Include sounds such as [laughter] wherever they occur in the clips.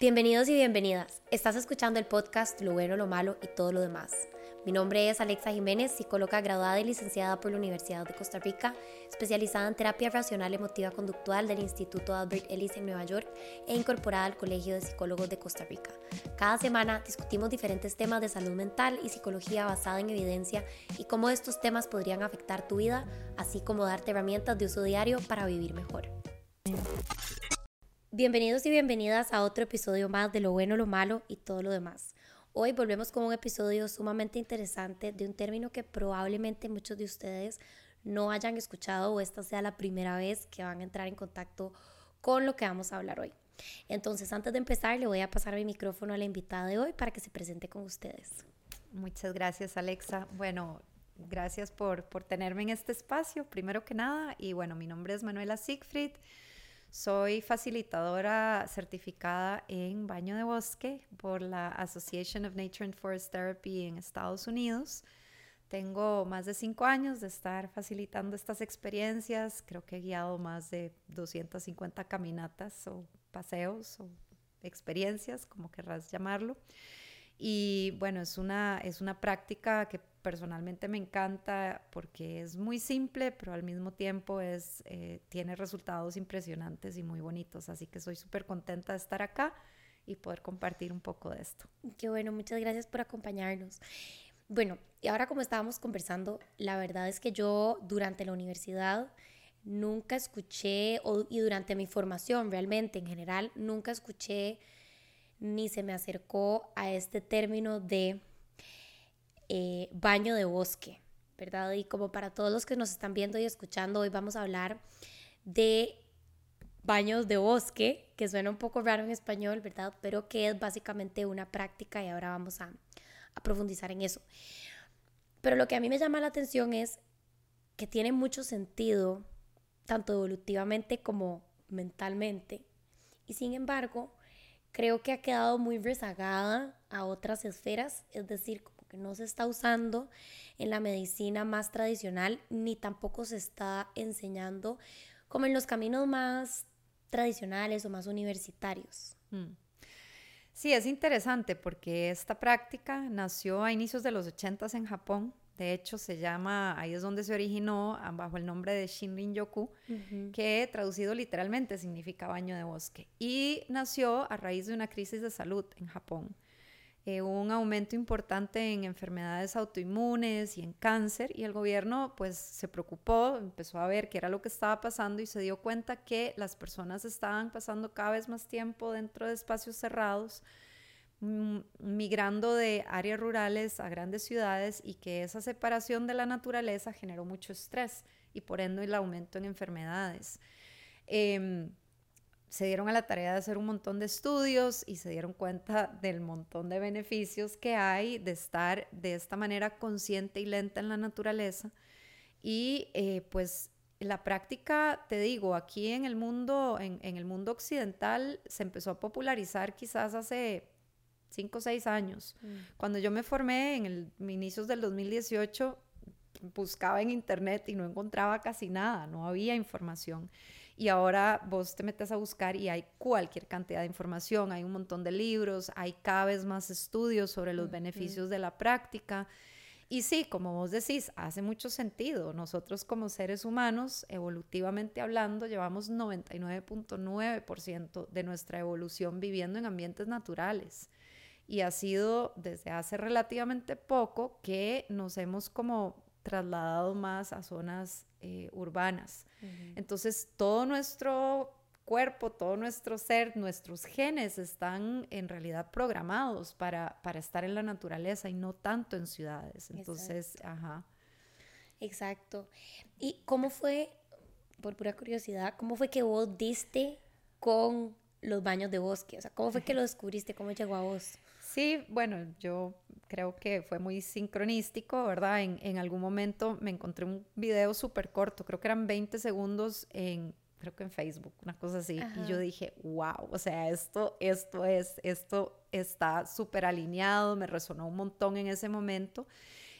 Bienvenidos y bienvenidas. Estás escuchando el podcast Lo bueno, lo malo y todo lo demás. Mi nombre es Alexa Jiménez, psicóloga graduada y licenciada por la Universidad de Costa Rica, especializada en terapia racional emotiva conductual del Instituto Albert Ellis en Nueva York e incorporada al Colegio de Psicólogos de Costa Rica. Cada semana discutimos diferentes temas de salud mental y psicología basada en evidencia y cómo estos temas podrían afectar tu vida, así como darte herramientas de uso diario para vivir mejor. Bienvenidos y bienvenidas a otro episodio más de Lo bueno, lo malo y todo lo demás. Hoy volvemos con un episodio sumamente interesante de un término que probablemente muchos de ustedes no hayan escuchado o esta sea la primera vez que van a entrar en contacto con lo que vamos a hablar hoy. Entonces, antes de empezar, le voy a pasar mi micrófono a la invitada de hoy para que se presente con ustedes. Muchas gracias, Alexa. Bueno, gracias por, por tenerme en este espacio, primero que nada. Y bueno, mi nombre es Manuela Siegfried. Soy facilitadora certificada en baño de bosque por la Association of Nature and Forest Therapy en Estados Unidos. Tengo más de cinco años de estar facilitando estas experiencias. Creo que he guiado más de 250 caminatas o paseos o experiencias, como querrás llamarlo. Y bueno, es una, es una práctica que personalmente me encanta porque es muy simple, pero al mismo tiempo es, eh, tiene resultados impresionantes y muy bonitos. Así que soy súper contenta de estar acá y poder compartir un poco de esto. Qué bueno, muchas gracias por acompañarnos. Bueno, y ahora como estábamos conversando, la verdad es que yo durante la universidad nunca escuché, y durante mi formación realmente en general, nunca escuché ni se me acercó a este término de eh, baño de bosque, ¿verdad? Y como para todos los que nos están viendo y escuchando, hoy vamos a hablar de baños de bosque, que suena un poco raro en español, ¿verdad? Pero que es básicamente una práctica y ahora vamos a, a profundizar en eso. Pero lo que a mí me llama la atención es que tiene mucho sentido, tanto evolutivamente como mentalmente, y sin embargo, creo que ha quedado muy rezagada a otras esferas, es decir, que no se está usando en la medicina más tradicional, ni tampoco se está enseñando como en los caminos más tradicionales o más universitarios. Mm. Sí, es interesante porque esta práctica nació a inicios de los 80 en Japón. De hecho, se llama, ahí es donde se originó ah, bajo el nombre de Shinrin Yoku, que traducido literalmente significa baño de bosque. Y nació a raíz de una crisis de salud en Japón. Eh, un aumento importante en enfermedades autoinmunes y en cáncer y el gobierno pues se preocupó, empezó a ver qué era lo que estaba pasando y se dio cuenta que las personas estaban pasando cada vez más tiempo dentro de espacios cerrados, mm, migrando de áreas rurales a grandes ciudades y que esa separación de la naturaleza generó mucho estrés y por ende el aumento en enfermedades. Em, se dieron a la tarea de hacer un montón de estudios y se dieron cuenta del montón de beneficios que hay de estar de esta manera consciente y lenta en la naturaleza. Y eh, pues la práctica, te digo, aquí en el mundo, en, el mundo occidental se empezó a popularizar quizás hace cinco o seis años. Mm. Cuando yo me formé en el inicios del 2018, buscaba en internet y no encontraba casi nada, no había información. Y ahora vos te metes a buscar y hay cualquier cantidad de información, hay un montón de libros, hay cada vez más estudios sobre los beneficios de la práctica. Y sí, como vos decís, hace mucho sentido. Nosotros como seres humanos, evolutivamente hablando, llevamos 99.9% de nuestra evolución viviendo en ambientes naturales. Y ha sido desde hace relativamente poco que nos hemos como trasladado más a zonas eh, urbanas. Entonces, todo nuestro cuerpo, todo nuestro ser, nuestros genes están en realidad programados para, para estar en la naturaleza y no tanto en ciudades. Entonces, ajá. Exacto. ¿Y cómo fue, por pura curiosidad, cómo fue que vos diste con los baños de bosque? O sea, ¿cómo fue que lo descubriste? ¿Cómo llegó a vos? Sí, bueno, yo creo que fue muy sincronístico, ¿verdad? En, en algún momento me encontré un video súper corto, creo que eran 20 segundos en, creo que en Facebook, una cosa así, y yo dije, wow, o sea, esto, esto es, esto está súper alineado, me resonó un montón en ese momento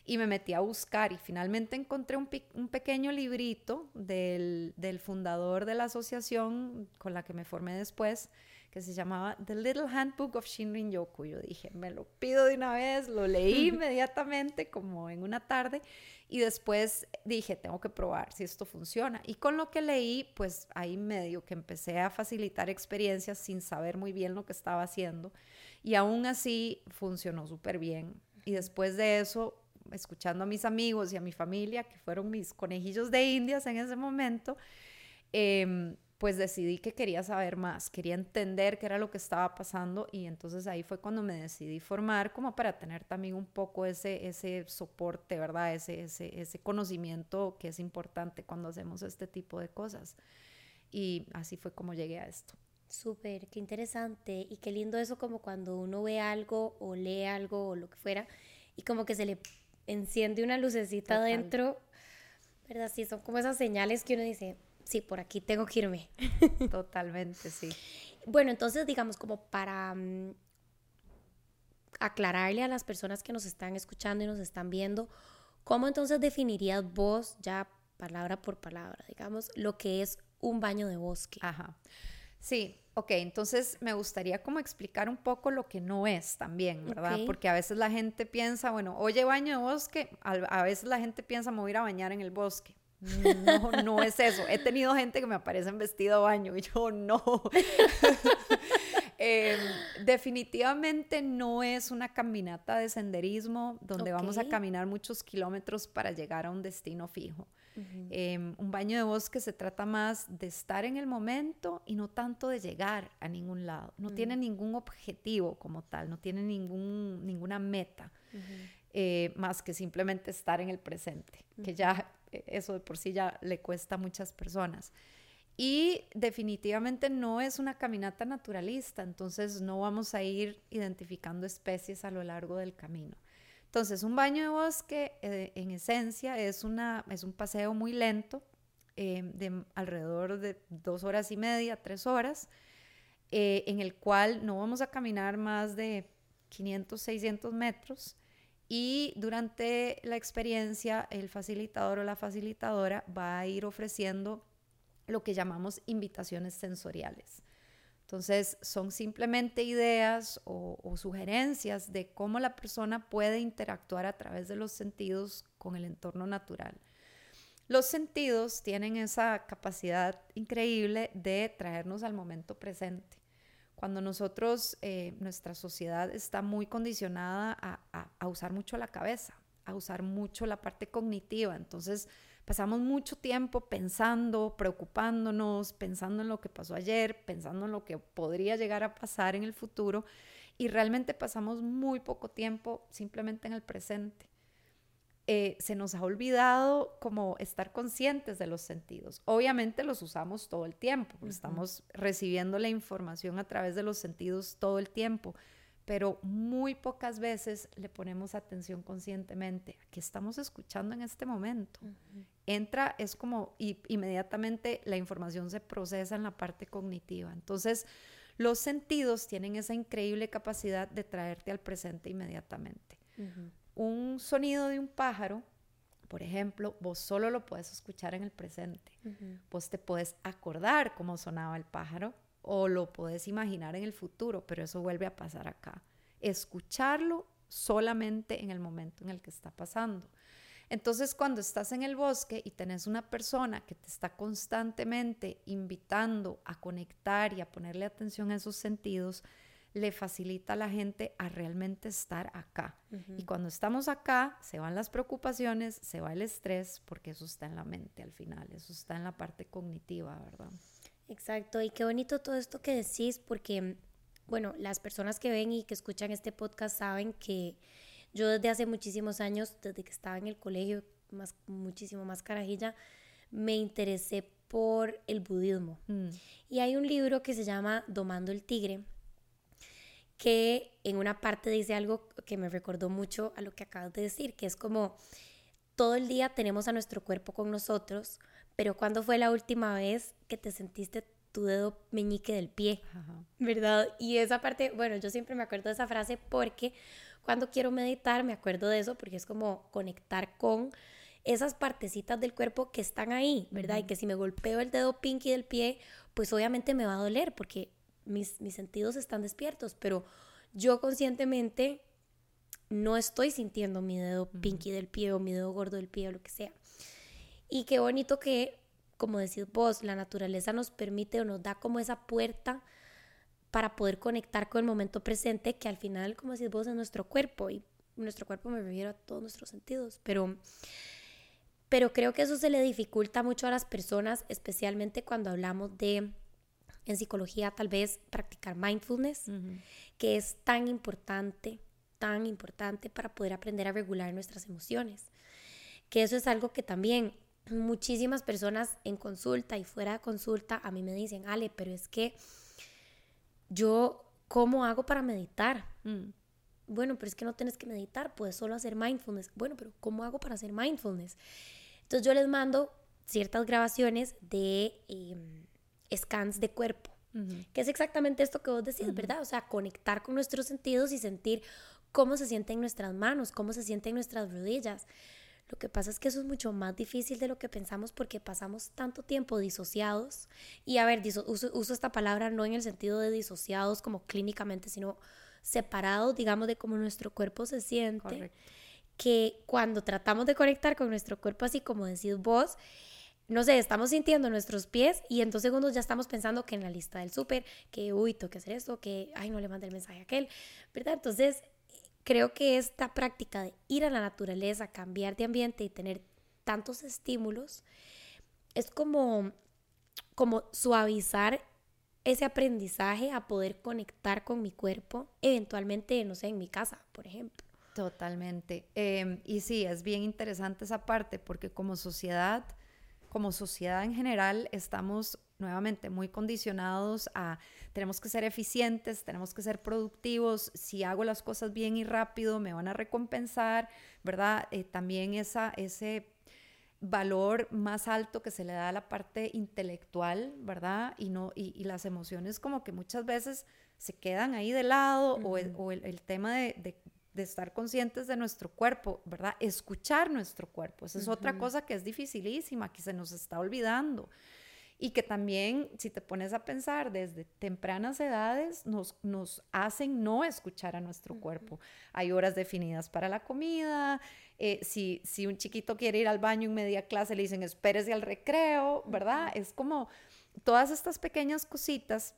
y me metí a buscar y finalmente encontré un, un pequeño librito del, del, fundador de la asociación con la que me formé después, que se llamaba The Little Handbook of Shinrin Yoku. Yo dije, me lo pido de una vez, lo leí [laughs] inmediatamente como en una tarde y después dije, tengo que probar si esto funciona. Y con lo que leí, pues ahí medio que empecé a facilitar experiencias sin saber muy bien lo que estaba haciendo. Y aún así funcionó súper bien. Y después de eso, escuchando a mis amigos y a mi familia, que fueron mis conejillos de indias en ese momento, eh, pues decidí que quería saber más, quería entender qué era lo que estaba pasando y entonces ahí fue cuando me decidí formar como para tener también un poco ese, ese soporte, ¿verdad? Ese, ese, ese conocimiento que es importante cuando hacemos este tipo de cosas. Y así fue como llegué a esto. Súper, qué interesante y qué lindo eso como cuando uno ve algo o lee algo o lo que fuera y como que se le enciende una lucecita adentro, dentro, ¿verdad? Sí, son como esas señales que uno dice, sí, por aquí tengo que irme. [laughs] Totalmente, sí. Bueno, entonces digamos como para mm, aclararle a las personas que nos están escuchando y nos están viendo, ¿cómo entonces definirías vos, ya palabra por palabra, digamos, lo que es un baño de bosque? Ajá. Sí, ok, entonces me gustaría como explicar un poco lo que no es también, ¿verdad? Porque a veces la gente piensa, bueno, oye, baño de bosque, a, veces la gente piensa, me voy a ir a bañar en el bosque. No, no es eso. He tenido gente que me aparece en vestido baño y yo no. [laughs] Em, definitivamente no es una caminata de senderismo donde vamos a caminar muchos kilómetros para llegar a un destino fijo. Em, un baño de bosque se trata más de estar en el momento y no tanto de llegar a ningún lado. No tiene mm. ningún objetivo como tal, no tiene ningún, ninguna meta. Eh, más que simplemente estar en el presente, que ya eso de por sí ya le cuesta a muchas personas. Y definitivamente no es una caminata naturalista, entonces no vamos a ir identificando especies a lo largo del camino. Entonces, un baño de bosque, eh, en esencia, es, una, es un paseo muy lento, eh, de alrededor de dos horas y media, tres horas, eh, en el cual no vamos a caminar más de 500, 600 metros y durante la experiencia, el facilitador o la facilitadora va a ir ofreciendo lo que llamamos invitaciones sensoriales. Entonces, son simplemente ideas o, sugerencias de cómo la persona puede interactuar a través de los sentidos con el entorno natural. Los sentidos tienen esa capacidad increíble de traernos al momento presente cuando nosotros, eh, nuestra sociedad está muy condicionada a, usar mucho la cabeza, a usar mucho la parte cognitiva. Entonces, pasamos mucho tiempo pensando, preocupándonos, pensando en lo que pasó ayer, pensando en lo que podría llegar a pasar en el futuro y realmente pasamos muy poco tiempo simplemente en el presente. Eh, se nos ha olvidado como estar conscientes de los sentidos. Obviamente los usamos todo el tiempo, estamos recibiendo la información a través de los sentidos todo el tiempo, pero muy pocas veces le ponemos atención conscientemente a qué estamos escuchando en este momento. Entra, es como y, inmediatamente la información se procesa en la parte cognitiva. Entonces, los sentidos tienen esa increíble capacidad de traerte al presente inmediatamente un sonido de un pájaro, por ejemplo, vos solo lo puedes escuchar en el presente. Vos te puedes acordar cómo sonaba el pájaro o lo puedes imaginar en el futuro, pero eso vuelve a pasar acá. Escucharlo solamente en el momento en el que está pasando. Entonces, cuando estás en el bosque y tenés una persona que te está constantemente invitando a conectar y a ponerle atención a esos sentidos, le facilita a la gente a realmente estar acá. Y cuando estamos acá, se van las preocupaciones, se va el estrés, porque eso está en la mente al final, eso está en la parte cognitiva, ¿verdad? Exacto, y qué bonito todo esto que decís, porque, bueno, las personas que ven y que escuchan este podcast saben que yo desde hace muchísimos años, desde que estaba en el colegio, más, muchísimo más carajilla, me interesé por el budismo. Mm. Y hay un libro que se llama Domando el Tigre, que en una parte dice algo que me recordó mucho a lo que acabas de decir, que es como todo el día tenemos a nuestro cuerpo con nosotros, pero ¿cuándo fue la última vez que te sentiste tu dedo meñique del pie? ¿Verdad? Y esa parte, bueno, yo siempre me acuerdo de esa frase porque cuando quiero meditar me acuerdo de eso porque es como conectar con esas partecitas del cuerpo que están ahí, ¿verdad? Y que si me golpeo el dedo pinky del pie, pues obviamente me va a doler porque mis, mis sentidos están despiertos, pero yo conscientemente no estoy sintiendo mi dedo pinky del pie o mi dedo gordo del pie o lo que sea. Y qué bonito que, como decís vos, la naturaleza nos permite o nos da como esa puerta para poder conectar con el momento presente, que al final, como decís vos, es nuestro cuerpo. Y nuestro cuerpo me refiero a todos nuestros sentidos. Pero, pero creo que eso se le dificulta mucho a las personas, especialmente cuando hablamos de, en psicología, tal vez practicar mindfulness, que es tan importante tan importante para poder aprender a regular nuestras emociones. Que eso es algo que también muchísimas personas en consulta y fuera de consulta a mí me dicen, Ale, pero es que yo, ¿cómo hago para meditar? Mm. Bueno, pero es que no tienes que meditar, puedes solo hacer mindfulness. Bueno, pero ¿cómo hago para hacer mindfulness? Entonces yo les mando ciertas grabaciones de em, scans de cuerpo, que es exactamente esto que vos decís, ¿verdad? O sea, conectar con nuestros sentidos y sentir cómo se siente en nuestras manos, cómo se siente en nuestras rodillas. Lo que pasa es que eso es mucho más difícil de lo que pensamos porque pasamos tanto tiempo disociados. Y a ver, uso, esta palabra no en el sentido de disociados como clínicamente, sino separados, digamos, de cómo nuestro cuerpo se siente. Que cuando tratamos de conectar con nuestro cuerpo, así como decís vos, no sé, estamos sintiendo nuestros pies y en dos segundos ya estamos pensando que en la lista del súper, que uy, tengo que hacer esto, que ay, no le mandé el mensaje a aquel, ¿verdad? Entonces, creo que esta práctica de ir a la naturaleza, cambiar de ambiente y tener tantos estímulos es como, como suavizar ese aprendizaje a poder conectar con mi cuerpo, eventualmente, no sé, en mi casa, por ejemplo. Totalmente. Em, y sí, es bien interesante esa parte porque como sociedad, como sociedad en general, estamos nuevamente muy condicionados a tenemos que ser eficientes, tenemos que ser productivos, si hago las cosas bien y rápido me van a recompensar, ¿verdad? Eh, también esa, ese valor más alto que se le da a la parte intelectual, ¿verdad? Y, no, y, las emociones como que muchas veces se quedan ahí de lado o, el, tema de, estar conscientes de nuestro cuerpo, ¿verdad? Escuchar nuestro cuerpo, esa es otra cosa que es dificilísima, que se nos está olvidando y que también, si te pones a pensar, desde tempranas edades nos, nos hacen no escuchar a nuestro cuerpo. Hay horas definidas para la comida, eh, si, si un chiquito quiere ir al baño en media clase, le dicen espérese al recreo, ¿verdad? Es como todas estas pequeñas cositas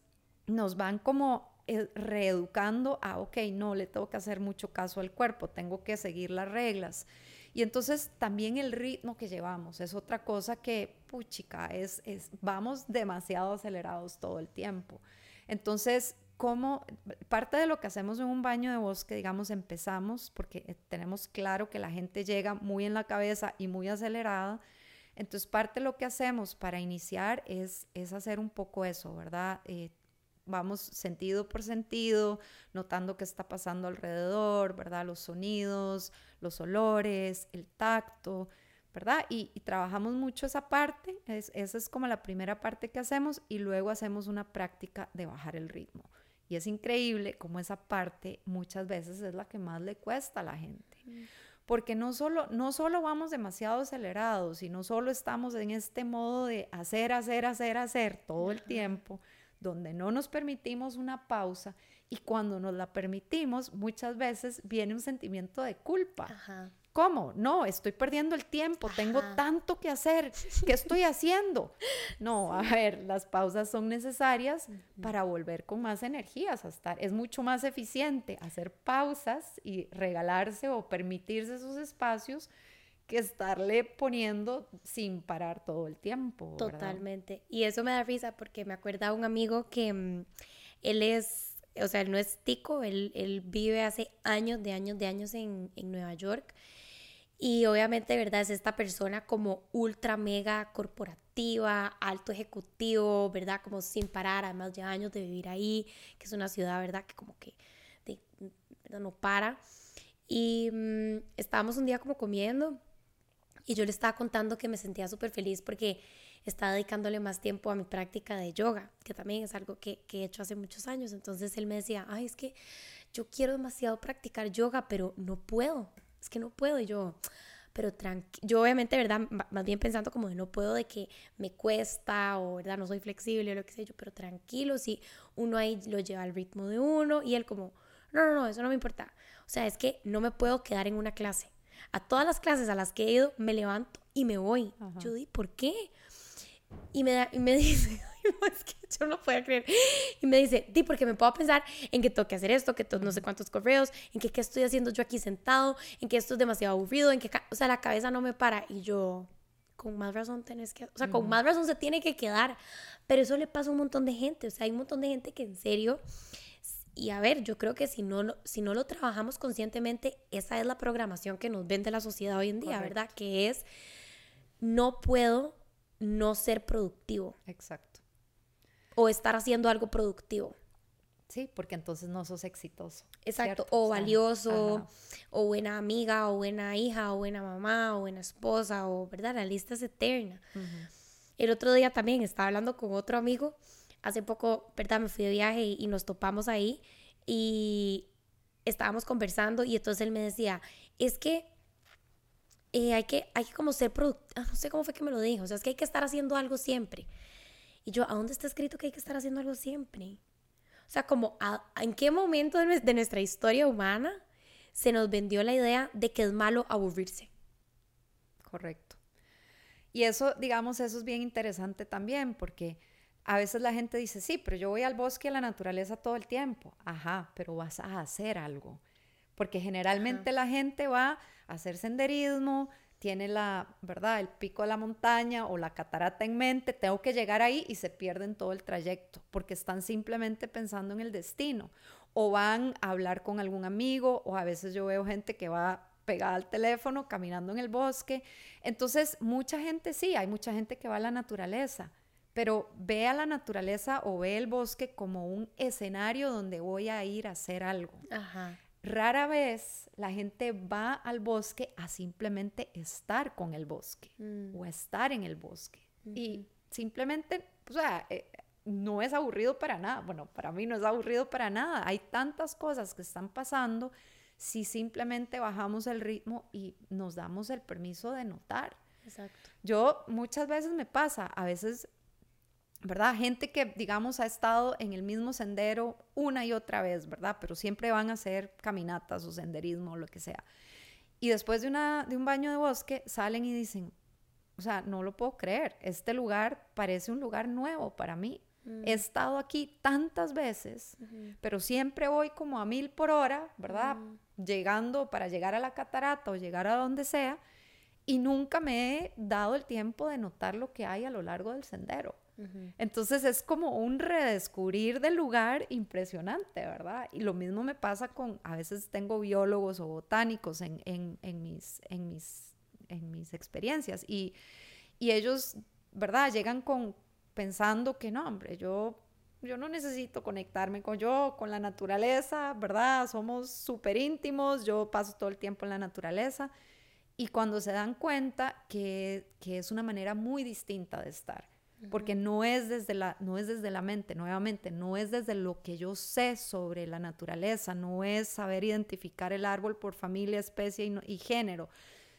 nos van como reeducando a, ok, no le tengo que hacer mucho caso al cuerpo, tengo que seguir las reglas. Y entonces también el ritmo que llevamos es otra cosa que, puchica, es, es, vamos demasiado acelerados todo el tiempo. Entonces, como parte de lo que hacemos en un baño de bosque, digamos, empezamos porque eh, tenemos claro que la gente llega muy en la cabeza y muy acelerada. Entonces, parte de lo que hacemos para iniciar es, es hacer un poco eso, ¿verdad? Eh, vamos sentido por sentido, notando qué está pasando alrededor, ¿verdad? Los sonidos, los olores, el tacto, ¿verdad? Y, trabajamos mucho esa parte, esa es como la primera parte que hacemos y luego hacemos una práctica de bajar el ritmo. Y es increíble cómo esa parte muchas veces es la que más le cuesta a la gente. Mm. Porque no solo, no solo vamos demasiado acelerados y no solo estamos en este modo de hacer, hacer, hacer, hacer todo el tiempo, donde no nos permitimos una pausa y cuando nos la permitimos, muchas veces viene un sentimiento de culpa. ¿Cómo? No, estoy perdiendo el tiempo, tengo tanto que hacer, ¿qué estoy haciendo? No, [laughs] a ver, las pausas son necesarias para volver con más energías, a estar, es mucho más eficiente hacer pausas y regalarse o permitirse esos espacios que estarle poniendo sin parar todo el tiempo. Totalmente. Y eso me da risa porque me acuerda un amigo que mm, él es, o sea, él no es tico, él, él vive hace años, de años, de años en, en Nueva York. Y obviamente, ¿verdad? Es esta persona como ultra mega corporativa, alto ejecutivo, ¿verdad? Como sin parar, además de años de vivir ahí, que es una ciudad, ¿verdad? Que como que no para. Y mm, estábamos un día como comiendo y yo le estaba contando que me sentía súper feliz porque estaba dedicándole más tiempo a mi práctica de yoga, que también es algo que, que, he hecho hace muchos años. Entonces él me decía, ay, es que yo quiero demasiado practicar yoga, pero no puedo, es que no puedo. Y yo, pero yo obviamente, ¿verdad? más bien pensando como de no puedo, de que me cuesta o, ¿verdad? No soy flexible o lo que sé yo, pero tranquilo, si uno ahí lo lleva al ritmo de uno y él como, no, no, no, eso no me importa. O sea, es que no me puedo quedar en una clase. A todas las clases a las que he ido, me levanto y me voy. Yo di, ¿por qué? Y me, y me [laughs] dice, no, es que yo no puedo creer. Y me dice, di, porque me puedo pensar en que tengo que hacer esto, que no sé cuántos correos, en que qué estoy haciendo yo aquí sentado, en que esto es demasiado aburrido, en que, o sea, la cabeza no me para. Y yo, con más razón tenés que, o sea, con más razón se tiene que quedar. Pero eso le pasa a un montón de gente, o sea, hay un montón de gente que en serio, y a ver, yo creo que si no, si no lo trabajamos conscientemente, esa es la programación que nos vende la sociedad hoy en día, ¿verdad? Que es, no puedo no ser productivo. Exacto. O estar haciendo algo productivo. Sí, porque entonces no sos exitoso. Exacto, o valioso, o buena amiga, o buena hija, o buena mamá, o buena esposa, o, ¿verdad? La lista es eterna. El otro día también estaba hablando con otro amigo, hace poco, ¿verdad? Me fui de viaje y, nos topamos ahí y estábamos conversando y entonces él me decía, es que eh, hay, que, hay que como ser productivo, ah, no sé cómo fue que me lo dijo, o sea, es que hay que estar haciendo algo siempre. Y yo, ¿a dónde está escrito que hay que estar haciendo algo siempre? O sea, como, ¿en qué momento de nuestra historia humana se nos vendió la idea de que es malo aburrirse? Correcto. Y eso, digamos, eso es bien interesante también, porque a veces la gente dice, sí, pero yo voy al bosque a la naturaleza todo el tiempo. Ajá, pero vas a hacer algo. Porque generalmente la gente va hacer senderismo, tiene la, ¿verdad? El pico de la montaña o la catarata en mente, tengo que llegar ahí y se pierden todo el trayecto porque están simplemente pensando en el destino o van a hablar con algún amigo o a veces yo veo gente que va pegada al teléfono caminando en el bosque. Entonces, mucha gente sí, hay mucha gente que va a la naturaleza, pero ve a la naturaleza o ve el bosque como un escenario donde voy a ir a hacer algo. Ajá rara vez la gente va al bosque a simplemente estar con el bosque mm. o estar en el bosque. Y simplemente, o sea, eh, no es aburrido para nada. Bueno, para mí no es aburrido para nada. Hay tantas cosas que están pasando si simplemente bajamos el ritmo y nos damos el permiso de notar. Exacto. Yo muchas veces me pasa, a veces ¿verdad? Gente que, digamos, ha estado en el mismo sendero una y otra vez, ¿verdad? Pero siempre van a hacer caminatas o senderismo o lo que sea. Y después de, una, de un baño de bosque salen y dicen, o sea, no lo puedo creer, este lugar parece un lugar nuevo para mí. Mm. He estado aquí tantas veces, pero siempre voy como a mil por hora, ¿verdad? Mm. Llegando para llegar a la catarata o llegar a donde sea, y nunca me he dado el tiempo de notar lo que hay a lo largo del sendero. Entonces es como un redescubrir del lugar impresionante, ¿verdad? Y lo mismo me pasa con, a veces tengo biólogos o botánicos en, mis, en, mis, en mis experiencias y, ellos, ¿verdad? Llegan con pensando que no, hombre, yo yo no necesito conectarme con yo, con la naturaleza, ¿verdad? Somos súper íntimos, yo paso todo el tiempo en la naturaleza. Y cuando se dan cuenta que, que, es una manera muy distinta de estar, porque no es desde la no es desde la mente nuevamente no es desde lo que yo sé sobre la naturaleza no es saber identificar el árbol por familia especie y, género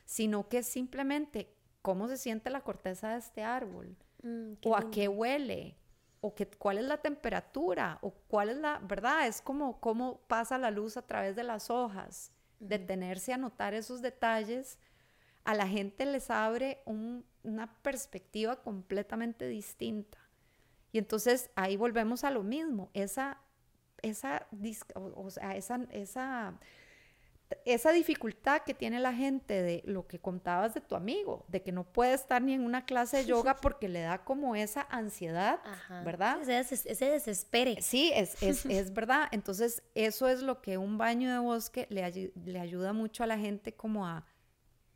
sino que es simplemente cómo se siente la corteza de este árbol mm, o a qué huele o que, cuál es la temperatura o cuál es la verdad es como cómo pasa la luz a través de las hojas detenerse a notar esos detalles. A la gente les abre una perspectiva completamente distinta. Y entonces ahí volvemos a lo mismo, esa, esa, o sea, esa, esa, esa dificultad que tiene la gente de lo que contabas de tu amigo, de que no puede estar ni en una clase de yoga [laughs] porque le da como esa ansiedad, ¿verdad? Ese, ese, desespere. Sí, es, es, [laughs] es, verdad. Entonces, eso es lo que un baño de bosque le, le ayuda mucho a la gente como a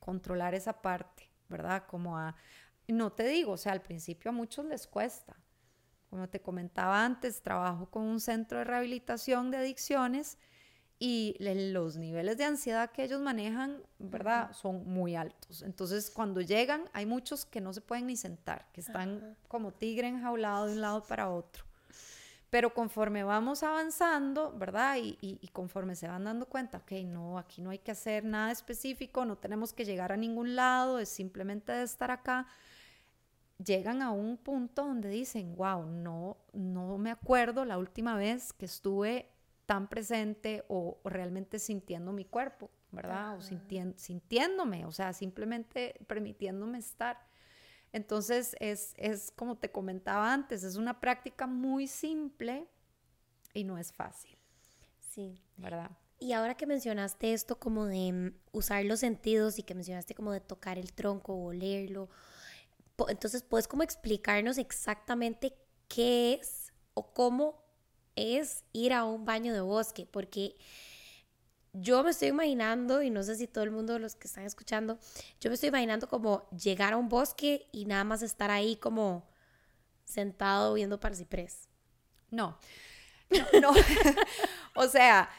controlar esa parte, ¿verdad? Como a, no te digo, o sea, al principio a muchos les cuesta. Como te comentaba antes, trabajo con un centro de rehabilitación de adicciones y los niveles de ansiedad que ellos manejan, ¿verdad? Son muy altos. Entonces, cuando llegan, hay muchos que no se pueden ni sentar, que están como tigre enjaulado de un lado para otro. Pero conforme vamos avanzando, ¿verdad? Y, y, conforme se van dando cuenta, ok, no, aquí no hay que hacer nada específico, no tenemos que llegar a ningún lado, es simplemente de estar acá, llegan a un punto donde dicen, wow, no, no me acuerdo la última vez que estuve tan presente o, realmente sintiendo mi cuerpo, ¿verdad? O sintiéndome, o sea, simplemente permitiéndome estar. Entonces, es, es como te comentaba antes, es una práctica muy simple y no es fácil. Sí. ¿Verdad? Y ahora que mencionaste esto como de mm, usar los sentidos y que mencionaste como de tocar el tronco o olerlo, entonces puedes como explicarnos exactamente qué es o cómo es ir a un baño de bosque, porque yo me estoy imaginando, y no sé si todo el mundo, los que están escuchando, yo me estoy imaginando como llegar a un bosque y nada más estar ahí como sentado viendo para ciprés. No, no, [laughs] o sea,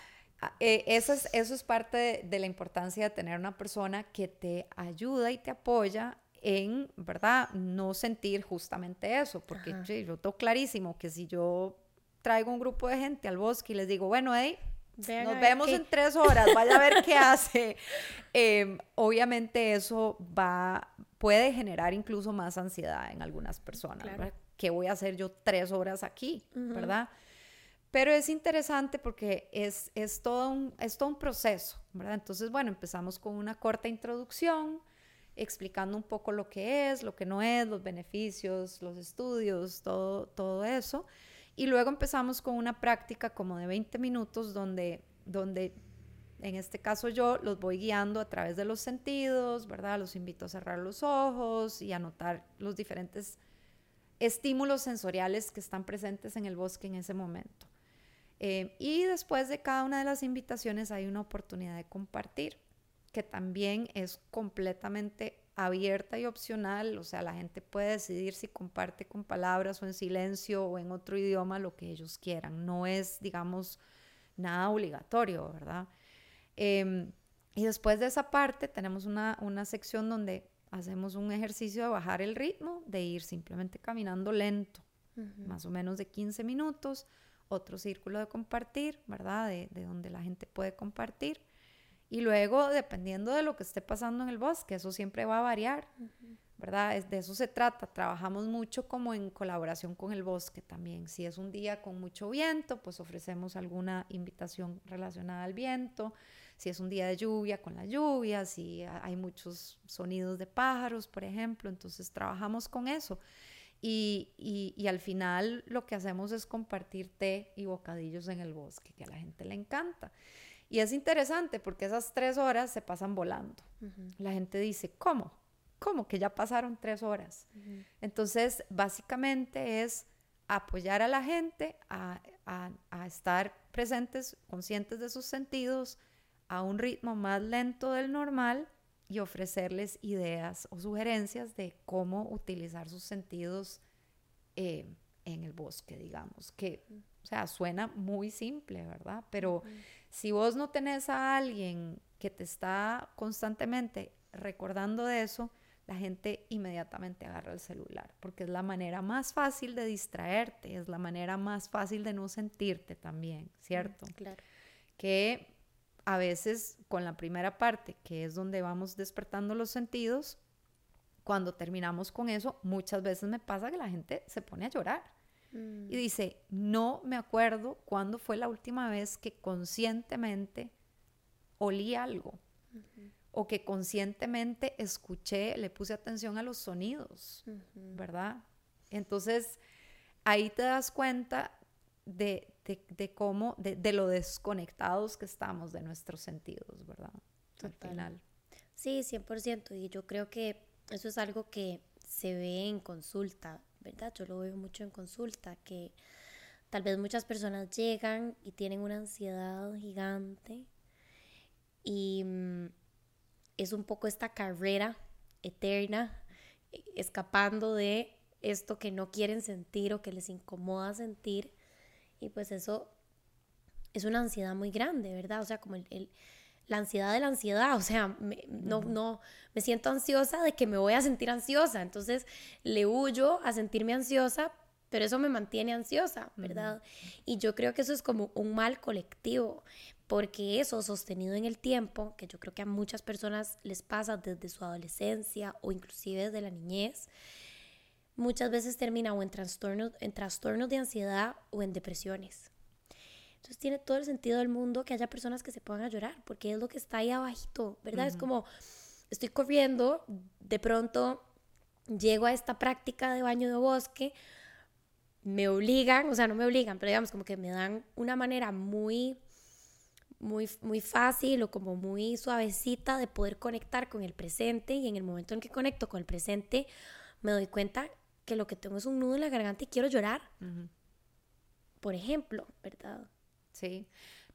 eh, eso, es, eso es parte de, la importancia de tener una persona que te ayuda y te apoya en, ¿verdad? No sentir justamente eso, porque yo tengo clarísimo que si yo traigo un grupo de gente al bosque y les digo, bueno, hey, nos vemos en tres horas, vaya a ver qué hace. [laughs] Em, obviamente eso va, puede generar incluso más ansiedad en algunas personas. ¿Qué voy a hacer yo tres horas aquí? ¿Verdad? Pero es interesante porque es, es, todo un, es todo un proceso, ¿verdad? Entonces, bueno, empezamos con una corta introducción, explicando un poco lo que es, lo que no es, los beneficios, los estudios, todo, todo eso. Y luego empezamos con una práctica como de 20 minutos donde, donde en este caso yo los voy guiando a través de los sentidos, ¿verdad? Los invito a cerrar los ojos y a notar los diferentes estímulos sensoriales que están presentes en el bosque en ese momento. Eh, y después de cada una de las invitaciones hay una oportunidad de compartir, que también es completamente abierta y opcional, o sea, la gente puede decidir si comparte con palabras o en silencio o en otro idioma lo que ellos quieran. No es, digamos, nada obligatorio, ¿verdad? Em, y después de esa parte tenemos una, una sección donde hacemos un ejercicio de bajar el ritmo, de ir simplemente caminando lento, más o menos de 15 minutos, otro círculo de compartir, ¿verdad? De, de donde la gente puede compartir y luego, dependiendo de lo que esté pasando en el bosque, eso siempre va a variar, ¿verdad? Es, de eso se trata. Trabajamos mucho como en colaboración con el bosque también. Si es un día con mucho viento, pues ofrecemos alguna invitación relacionada al viento. Si es un día de lluvia, con la lluvia. Si hay muchos sonidos de pájaros, por ejemplo, entonces trabajamos con eso. Y, y, y, al final lo que hacemos es compartir té y bocadillos en el bosque, que a la gente le encanta. Y es interesante porque esas tres horas se pasan volando. La gente dice, ¿cómo? ¿Cómo que ya pasaron tres horas? Entonces, básicamente es apoyar a la gente a, a, estar presentes, conscientes de sus sentidos, a un ritmo más lento del normal y ofrecerles ideas o sugerencias de cómo utilizar sus sentidos eh, en el bosque, digamos, que, o sea, suena muy simple, ¿verdad? Pero si vos no tenés a alguien que te está constantemente recordando de eso, la gente inmediatamente agarra el celular, porque es la manera más fácil de distraerte, es la manera más fácil de no sentirte también, ¿cierto? Claro. Que a veces con la primera parte, que es donde vamos despertando los sentidos, cuando terminamos con eso, muchas veces me pasa que la gente se pone a llorar Mm. Y dice, no me acuerdo cuándo fue la última vez que conscientemente olí algo o que conscientemente escuché, le puse atención a los sonidos, ¿verdad? Entonces, ahí te das cuenta de, cómo, de, lo desconectados que estamos de nuestros sentidos, ¿verdad? Al final. Sí, 100%. Y yo creo que eso es algo que se ve en consulta. ¿Verdad? Yo lo veo mucho en consulta, que tal vez muchas personas llegan y tienen una ansiedad gigante y mm, es un poco esta carrera eterna, e, escapando de esto que no quieren sentir o que les incomoda sentir. Y pues eso es una ansiedad muy grande, ¿verdad? O sea, como el la ansiedad de la ansiedad, o sea, no, no, me siento ansiosa de que me voy a sentir ansiosa, entonces le huyo a sentirme ansiosa, pero eso me mantiene ansiosa, ¿verdad? Y yo creo que eso es como un mal colectivo, porque eso sostenido en el tiempo, que yo creo que a muchas personas les pasa desde su adolescencia o inclusive desde la niñez, muchas veces termina o en trastornos, en trastornos de ansiedad o en depresiones. Entonces tiene todo el sentido del mundo que haya personas que se pongan a llorar, porque es lo que está ahí abajito, ¿verdad? Es como, estoy corriendo, de pronto llego a esta práctica de baño de bosque, me obligan, o sea, no me obligan, pero digamos como que me dan una manera muy, muy, muy fácil o como muy suavecita de poder conectar con el presente y en el momento en que conecto con el presente me doy cuenta que lo que tengo es un nudo en la garganta y quiero llorar. Por ejemplo, ¿verdad? Sí.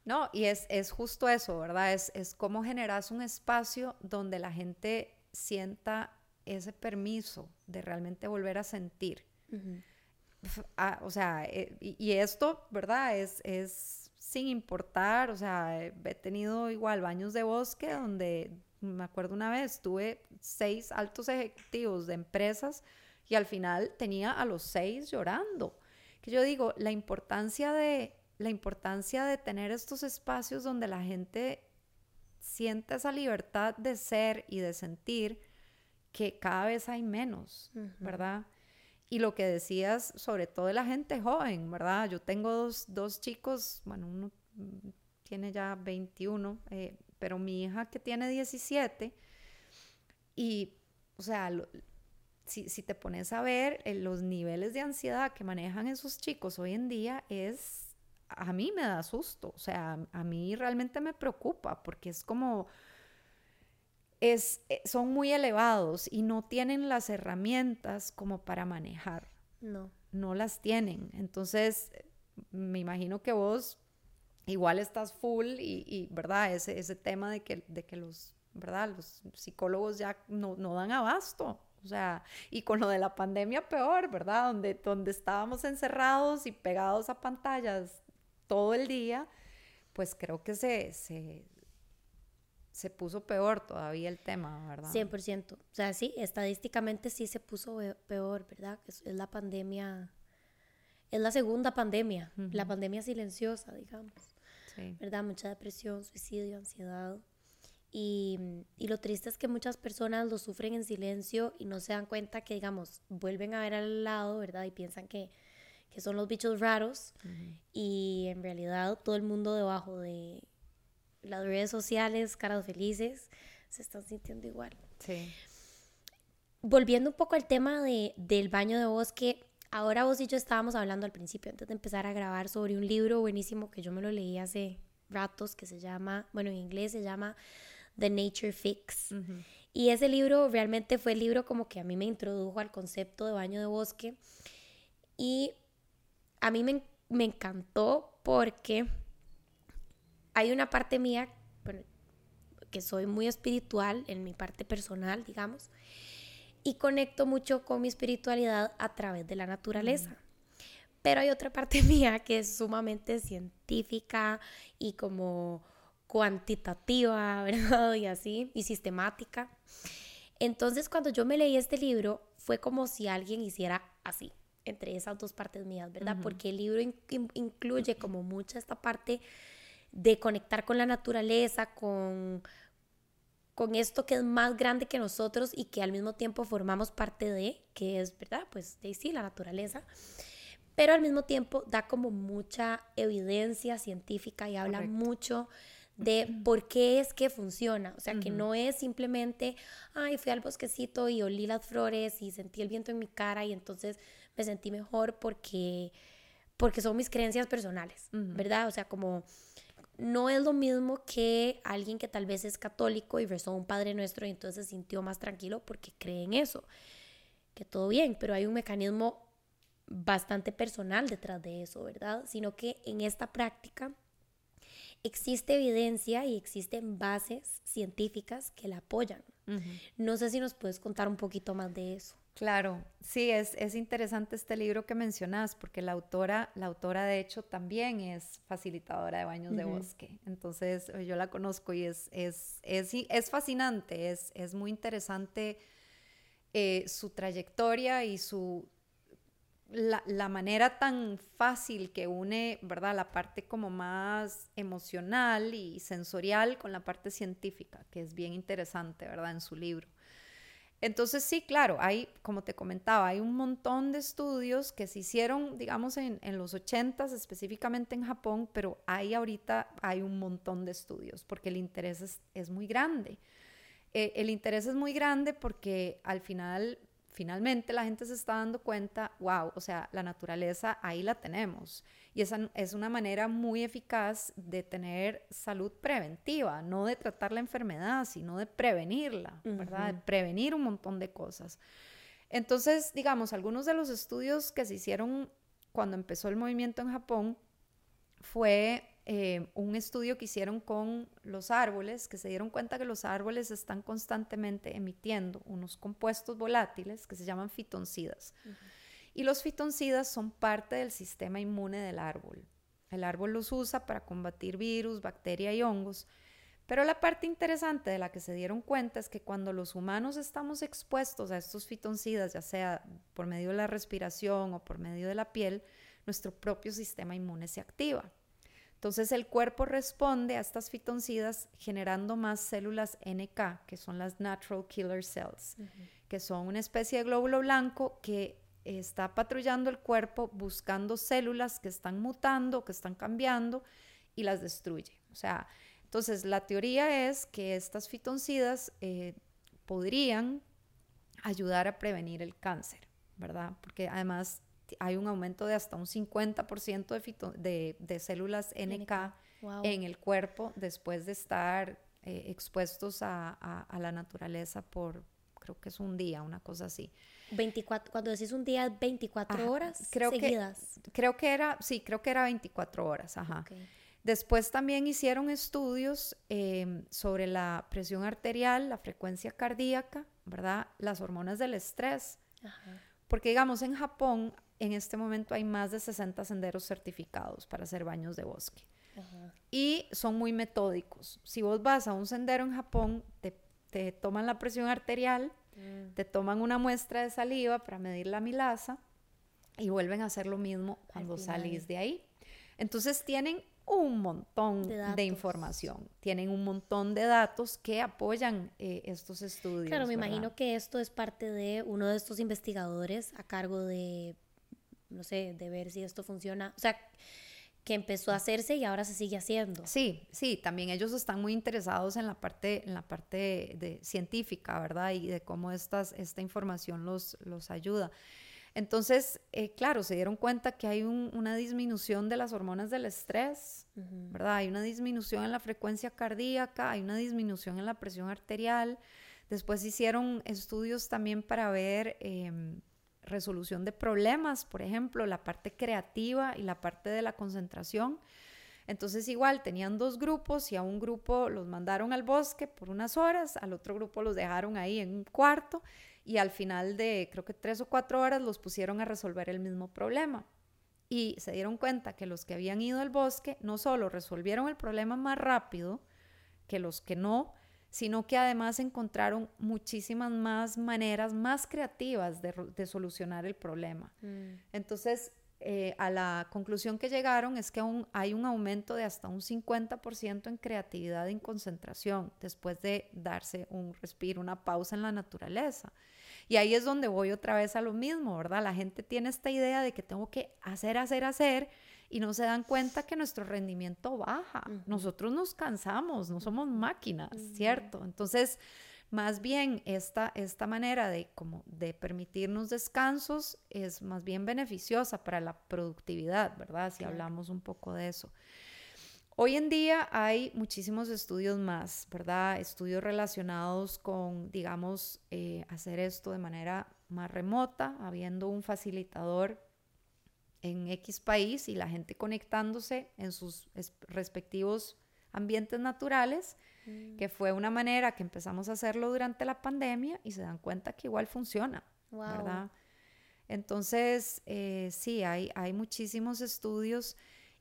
No, y es, es justo eso, ¿verdad? Es, es cómo generas un espacio donde la gente sienta ese permiso de realmente volver a sentir. Ah, o sea, eh, y, esto, ¿verdad? Es, es sin importar, o sea, he tenido igual baños de bosque donde, me acuerdo una vez, tuve seis altos ejecutivos de empresas y al final tenía a los seis llorando. Que yo digo, la importancia de, la importancia de tener estos espacios donde la gente sienta esa libertad de ser y de sentir que cada vez hay menos, ¿verdad? Y lo que decías, sobre todo de la gente joven, ¿verdad? Yo tengo dos, chicos, bueno, uno tiene ya 21, eh, pero mi hija que tiene 17, y, o sea, si, te pones a ver eh, los niveles de ansiedad que manejan esos chicos hoy en día, es, a mí me da susto, o sea, a mí realmente me preocupa, porque es como es, eh, son muy elevados y no tienen las herramientas como para manejar. No. No las tienen. Entonces, me imagino que vos igual estás full y, ¿verdad? Ese, ese tema de que, de que los, ¿verdad? Los psicólogos ya no, no dan abasto. O sea, y con lo de la pandemia peor, ¿verdad? Donde, donde estábamos encerrados y pegados a pantallas todo el día, pues creo que se, se, se puso peor todavía el tema, ¿verdad? 100%. O sea, sí, estadísticamente sí se puso peor, ¿verdad? Es, es la pandemia, es la segunda pandemia, la pandemia silenciosa, digamos. Sí. ¿Verdad? Mucha depresión, suicidio, ansiedad. Y, y, lo triste es que muchas personas lo sufren en silencio y no se dan cuenta que, digamos, vuelven a ver al lado, ¿verdad? Y piensan que, que son los bichos raros. Y en realidad todo el mundo debajo de las redes sociales, caras felices, se están sintiendo igual. Sí. Volviendo un poco al tema de, del baño de bosque, ahora vos y yo estábamos hablando al principio, antes de empezar a grabar, sobre un libro buenísimo que yo me lo leí hace ratos, que se llama, bueno, en inglés se llama The Nature Fix. Y ese libro realmente fue el libro como que a mí me introdujo al concepto de baño de bosque. Y a mí me, me encantó porque hay una parte mía, que soy muy espiritual en mi parte personal, digamos, y conecto mucho con mi espiritualidad a través de la naturaleza. Pero hay otra parte [laughs] mía que es sumamente científica y como cuantitativa, [laughs] ¿verdad? Y así, y sistemática. Entonces, cuando yo me leí este libro, fue como si alguien hiciera así, entre esas dos partes mías, ¿verdad? Porque el libro incluye como mucha esta parte de conectar con la naturaleza, con, con esto que es más grande que nosotros y que al mismo tiempo formamos parte de, que es, ¿verdad? Pues de sí, la naturaleza. Pero al mismo tiempo da como mucha evidencia científica y habla mucho de por qué es que funciona. O sea, que no es simplemente, ay, fui al bosquecito y olí las flores y sentí el viento en mi cara y entonces me sentí mejor porque, porque son mis creencias personales, ¿verdad? O sea, como no es lo mismo que alguien que tal vez es católico y rezó un Padre Nuestro y entonces se sintió más tranquilo porque cree en eso. Que todo bien, pero hay un mecanismo bastante personal detrás de eso, ¿verdad? Sino que en esta práctica existe evidencia y existen bases científicas que la apoyan. No sé si nos puedes contar un poquito más de eso. Claro, sí, es, es, interesante este libro que mencionas, porque la autora, la autora de hecho también es facilitadora de baños de bosque. Entonces eh, yo la conozco y es, es, es, es fascinante, es, es, muy interesante eh, su trayectoria y su, la, la, manera tan fácil que une, ¿verdad? La parte como más emocional y sensorial con la parte científica, que es bien interesante, ¿verdad? En su libro. Entonces sí, claro, hay, como te comentaba, hay un montón de estudios que se hicieron, digamos, en, los 80 específicamente en Japón, pero ahí ahorita hay un montón de estudios porque el interés es, es muy grande. Eh, el interés es muy grande porque al final finalmente la gente se está dando cuenta, wow, o sea, la naturaleza ahí la tenemos. Y esa es una manera muy eficaz de tener salud preventiva, no de tratar la enfermedad, sino de prevenirla, ¿verdad? De prevenir un montón de cosas. Entonces, digamos, algunos de los estudios que se hicieron cuando empezó el movimiento en Japón fue eh, un estudio que hicieron con los árboles, que se dieron cuenta que los árboles están constantemente emitiendo unos compuestos volátiles que se llaman fitoncidas. Y los fitoncidas son parte del sistema inmune del árbol. El árbol los usa para combatir virus, bacterias y hongos. Pero la parte interesante de la que se dieron cuenta es que cuando los humanos estamos expuestos a estos fitoncidas, ya sea por medio de la respiración o por medio de la piel, nuestro propio sistema inmune se activa. Entonces el cuerpo responde a estas fitoncidas generando más células NK, que son las Natural Killer Cells, que son una especie de glóbulo blanco que está patrullando el cuerpo buscando células que están mutando, que están cambiando y las destruye. O sea, entonces la teoría es que estas fitoncidas eh, podrían ayudar a prevenir el cáncer, ¿verdad? Porque además hay un aumento de hasta un 50% de, de, células NK, en el cuerpo después de estar eh, expuestos a, la naturaleza por, creo que es un día, una cosa así. 24, cuando decís un día, 24 horas creo seguidas. Que, creo que era, sí, creo que era 24 horas, ajá. Después también hicieron estudios em, sobre la presión arterial, la frecuencia cardíaca, ¿verdad? Las hormonas del estrés. Porque digamos, en Japón en este momento hay más de 60 senderos certificados para hacer baños de bosque. Y son muy metódicos. Si vos vas a un sendero en Japón, te, toman la presión arterial, mm. te toman una muestra de saliva para medir la milasa y vuelven a hacer lo mismo cuando salís de ahí. Entonces tienen un montón de, información, tienen un montón de datos que apoyan eh, estos estudios. Claro, me imagino que esto es parte de uno de estos investigadores a cargo de no sé, de ver si esto funciona. O sea, que empezó a hacerse y ahora se sigue haciendo. Sí, sí, también ellos están muy interesados en la parte, en la parte de, científica, ¿verdad? Y de cómo estas, esta información los, los ayuda. Entonces, eh, claro, se dieron cuenta que hay una disminución de las hormonas del estrés, ¿verdad? Hay una disminución en la frecuencia cardíaca, hay una disminución en la presión arterial. Después hicieron estudios también para ver... Em, resolución de problemas, por ejemplo, la parte creativa y la parte de la concentración. Entonces igual tenían dos grupos y a un grupo los mandaron al bosque por unas horas, al otro grupo los dejaron ahí en un cuarto y al final de creo que tres o cuatro horas los pusieron a resolver el mismo problema. Y se dieron cuenta que los que habían ido al bosque no solo resolvieron el problema más rápido que los que no, sino que además encontraron muchísimas más maneras más creativas de, solucionar el problema. Mm. Entonces, eh, a la conclusión que llegaron es que aún hay un aumento de hasta un 50% en creatividad y en concentración después de darse un respiro, una pausa en la naturaleza. Y ahí es donde voy otra vez a lo mismo, ¿verdad? La gente tiene esta idea de que tengo que hacer, hacer, hacer y no se dan cuenta que nuestro rendimiento baja. Nosotros nos cansamos, no somos máquinas, ¿cierto? Entonces, más bien esta, esta manera de, como de permitirnos descansos es más bien beneficiosa para la productividad, ¿verdad? Si hablamos un poco de eso. Hoy en día hay muchísimos estudios más, ¿verdad? Estudios relacionados con, digamos, eh, hacer esto de manera más remota, habiendo un facilitador en X país y la gente conectándose en sus respectivos ambientes naturales, mm. que fue una manera que empezamos a hacerlo durante la pandemia y se dan cuenta que igual funciona, ¿verdad? Entonces, eh, sí, hay, hay muchísimos estudios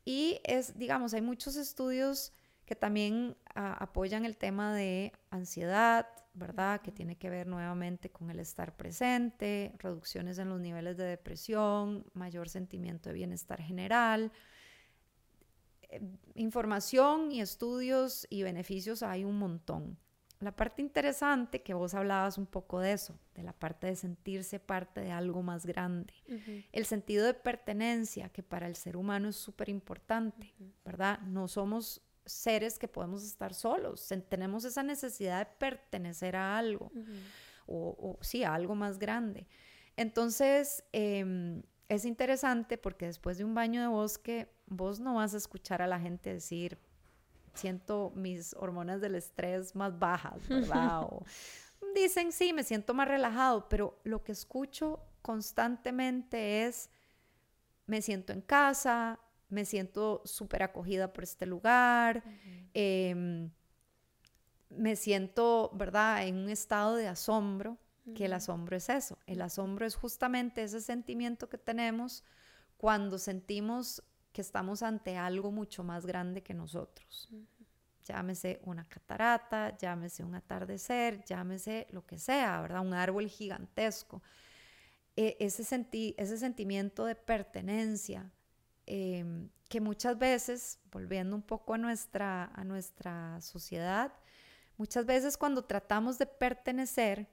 y es, digamos, hay muchos estudios que también apoyan el tema de ansiedad, ¿verdad? Que tiene que ver nuevamente con el estar presente, reducciones en los niveles de depresión, mayor sentimiento de bienestar general. Eh, información y estudios y beneficios hay un montón. La parte interesante que vos hablabas un poco de eso, de la parte de sentirse parte de algo más grande, el sentido de pertenencia que para el ser humano es súper importante, ¿verdad? No somos seres que podemos estar solos, tenemos esa necesidad de pertenecer a algo, o, sí, a algo más grande. Entonces, em, es interesante porque después de un baño de bosque, vos no vas a escuchar a la gente decir, siento mis hormonas del estrés más bajas, ¿verdad? [laughs] O dicen, sí, me siento más relajado, pero lo que escucho constantemente es, me siento en casa, me siento súper acogida por este lugar, em, me siento, ¿verdad?, en un estado de asombro, que el asombro es eso, el asombro es justamente ese sentimiento que tenemos cuando sentimos que estamos ante algo mucho más grande que nosotros. Llámese una catarata, llámese un atardecer, llámese lo que sea, ¿verdad? Un árbol gigantesco. E, ese, ese sentimiento de pertenencia, Em, que muchas veces, volviendo un poco a nuestra, a nuestra sociedad, muchas veces cuando tratamos de pertenecer,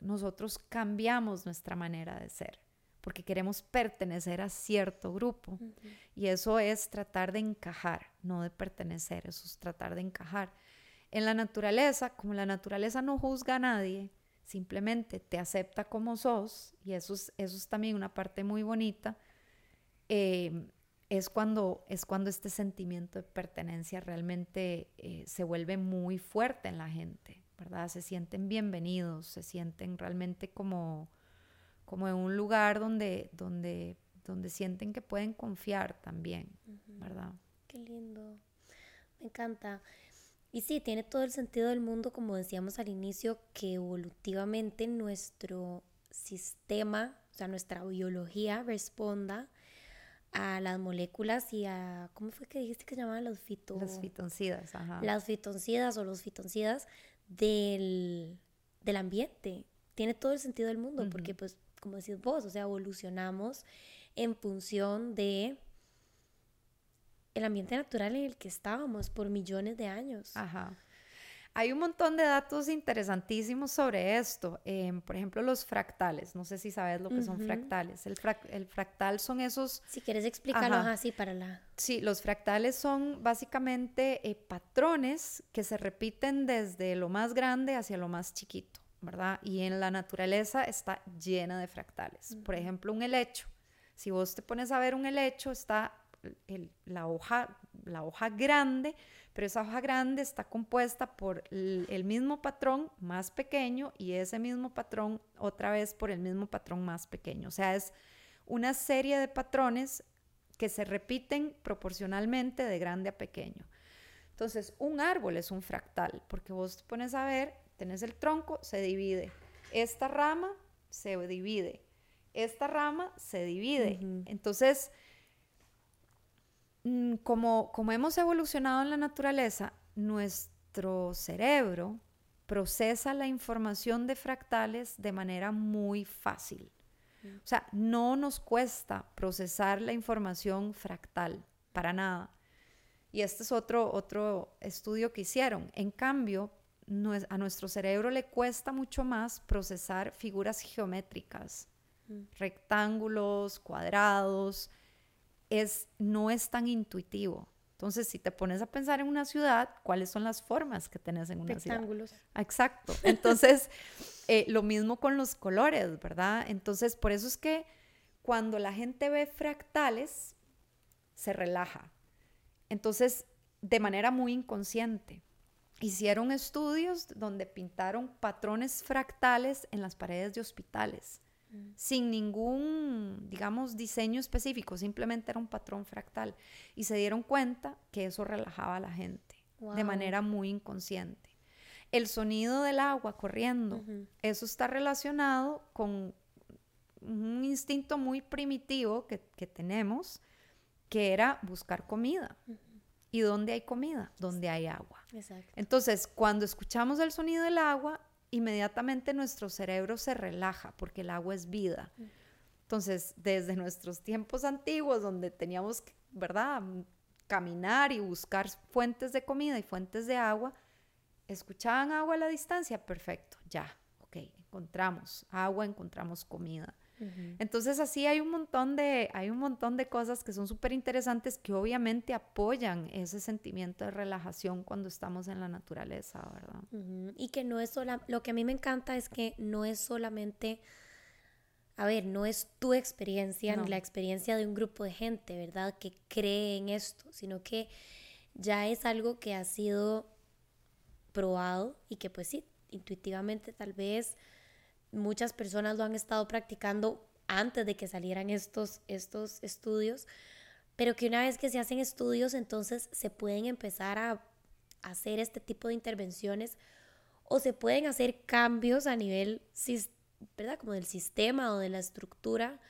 nosotros cambiamos nuestra manera de ser, porque queremos pertenecer a cierto grupo. Y eso es tratar de encajar, no de pertenecer, eso es tratar de encajar. En la naturaleza, como la naturaleza no juzga a nadie, simplemente te acepta como sos, y eso es, eso es también una parte muy bonita, eh, es cuando, es cuando este sentimiento de pertenencia realmente eh, se vuelve muy fuerte en la gente, ¿verdad? Se sienten bienvenidos, se sienten realmente como, como en un lugar donde, donde, donde sienten que pueden confiar también, ¿verdad? Qué lindo, me encanta. Y sí, tiene todo el sentido del mundo, como decíamos al inicio, que evolutivamente nuestro sistema, o sea, nuestra biología responda a las moléculas y a, ¿cómo fue que dijiste que se llamaban los fito? Los fitoncidas, ajá. Las fitoncidas o los fitoncidas del, del ambiente. Tiene todo el sentido del mundo, porque pues, como decís vos, o sea, evolucionamos en función de el ambiente natural en el que estábamos por millones de años. Ajá. Hay un montón de datos interesantísimos sobre esto. Em, por ejemplo, los fractales. No sé si sabes lo que son fractales. El, fractal son esos... Si quieres explicarlo así para la... Sí, los fractales son básicamente eh, patrones que se repiten desde lo más grande hacia lo más chiquito, ¿verdad? Y en la naturaleza está llena de fractales. Por ejemplo, un helecho. Si vos te pones a ver un helecho, está la, hoja, la hoja grande pero esa hoja grande está compuesta por el, mismo patrón más pequeño y ese mismo patrón otra vez por el mismo patrón más pequeño. O sea, es una serie de patrones que se repiten proporcionalmente de grande a pequeño. Entonces, un árbol es un fractal, porque vos te pones a ver, tenés el tronco, se divide. Esta rama se divide. Esta rama se divide. Entonces, como, como hemos evolucionado en la naturaleza, nuestro cerebro procesa la información de fractales de manera muy fácil. Mm. O sea, no nos cuesta procesar la información fractal, para nada. Y este es otro, otro estudio que hicieron. En cambio, a nuestro cerebro le cuesta mucho más procesar figuras geométricas, mm. rectángulos, cuadrados, es, no es tan intuitivo. Entonces, si te pones a pensar en una ciudad, ¿cuáles son las formas que tenés en una ciudad? Rectángulos. Exacto. [laughs] Entonces, eh, lo mismo con los colores, ¿verdad? Entonces, por eso es que cuando la gente ve fractales, se relaja. Entonces, de manera muy inconsciente. Hicieron estudios donde pintaron patrones fractales en las paredes de hospitales sin ningún, digamos, diseño específico, simplemente era un patrón fractal. Y se dieron cuenta que eso relajaba a la gente de manera muy inconsciente. El sonido del agua corriendo, eso está relacionado con un instinto muy primitivo que, tenemos, que era buscar comida. ¿Y dónde hay comida? Donde hay agua. Exacto. Entonces, cuando escuchamos el sonido del agua, inmediatamente nuestro cerebro se relaja porque el agua es vida. Mm. Entonces, desde nuestros tiempos antiguos, donde teníamos, que, ¿verdad?, caminar y buscar fuentes de comida y fuentes de agua, escuchaban agua a la distancia, perfecto, ya, ok, encontramos agua, encontramos comida. Entonces así hay un montón de, hay un montón de cosas que son súper interesantes que obviamente apoyan ese sentimiento de relajación cuando estamos en la naturaleza, ¿verdad? Y que no es solo, lo que a mí me encanta es que no es solamente, a ver, no es tu experiencia ni la experiencia de un grupo de gente, ¿verdad? Que cree en esto, sino que ya es algo que ha sido probado y que pues sí, intuitivamente tal vez muchas personas lo han estado practicando antes de que salieran estos, estos estudios, pero que una vez que se hacen estudios, entonces se pueden empezar a hacer este tipo de intervenciones o se pueden hacer cambios a nivel, ¿verdad? Como del sistema o de la estructura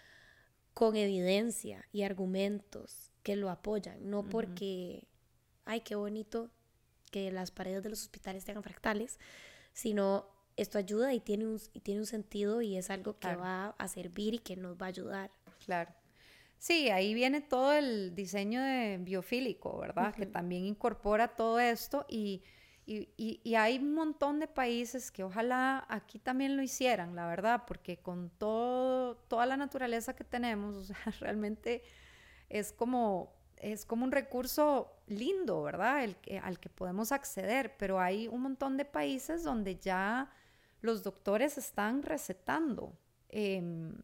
con evidencia y argumentos que lo apoyan, no porque, ay, qué bonito que las paredes de los hospitales tengan fractales, sino esto ayuda y tiene un, y tiene un sentido y es algo que va a servir y que nos va a ayudar. Claro. Sí, ahí viene todo el diseño de biofílico, ¿verdad? Que también incorpora todo esto y, y, y, hay un montón de países que ojalá aquí también lo hicieran, la verdad, porque con todo, toda la naturaleza que tenemos, [laughs] o sea, realmente es como, es como un recurso lindo, ¿verdad? El, al que podemos acceder, pero hay un montón de países donde ya los doctores están recetando em,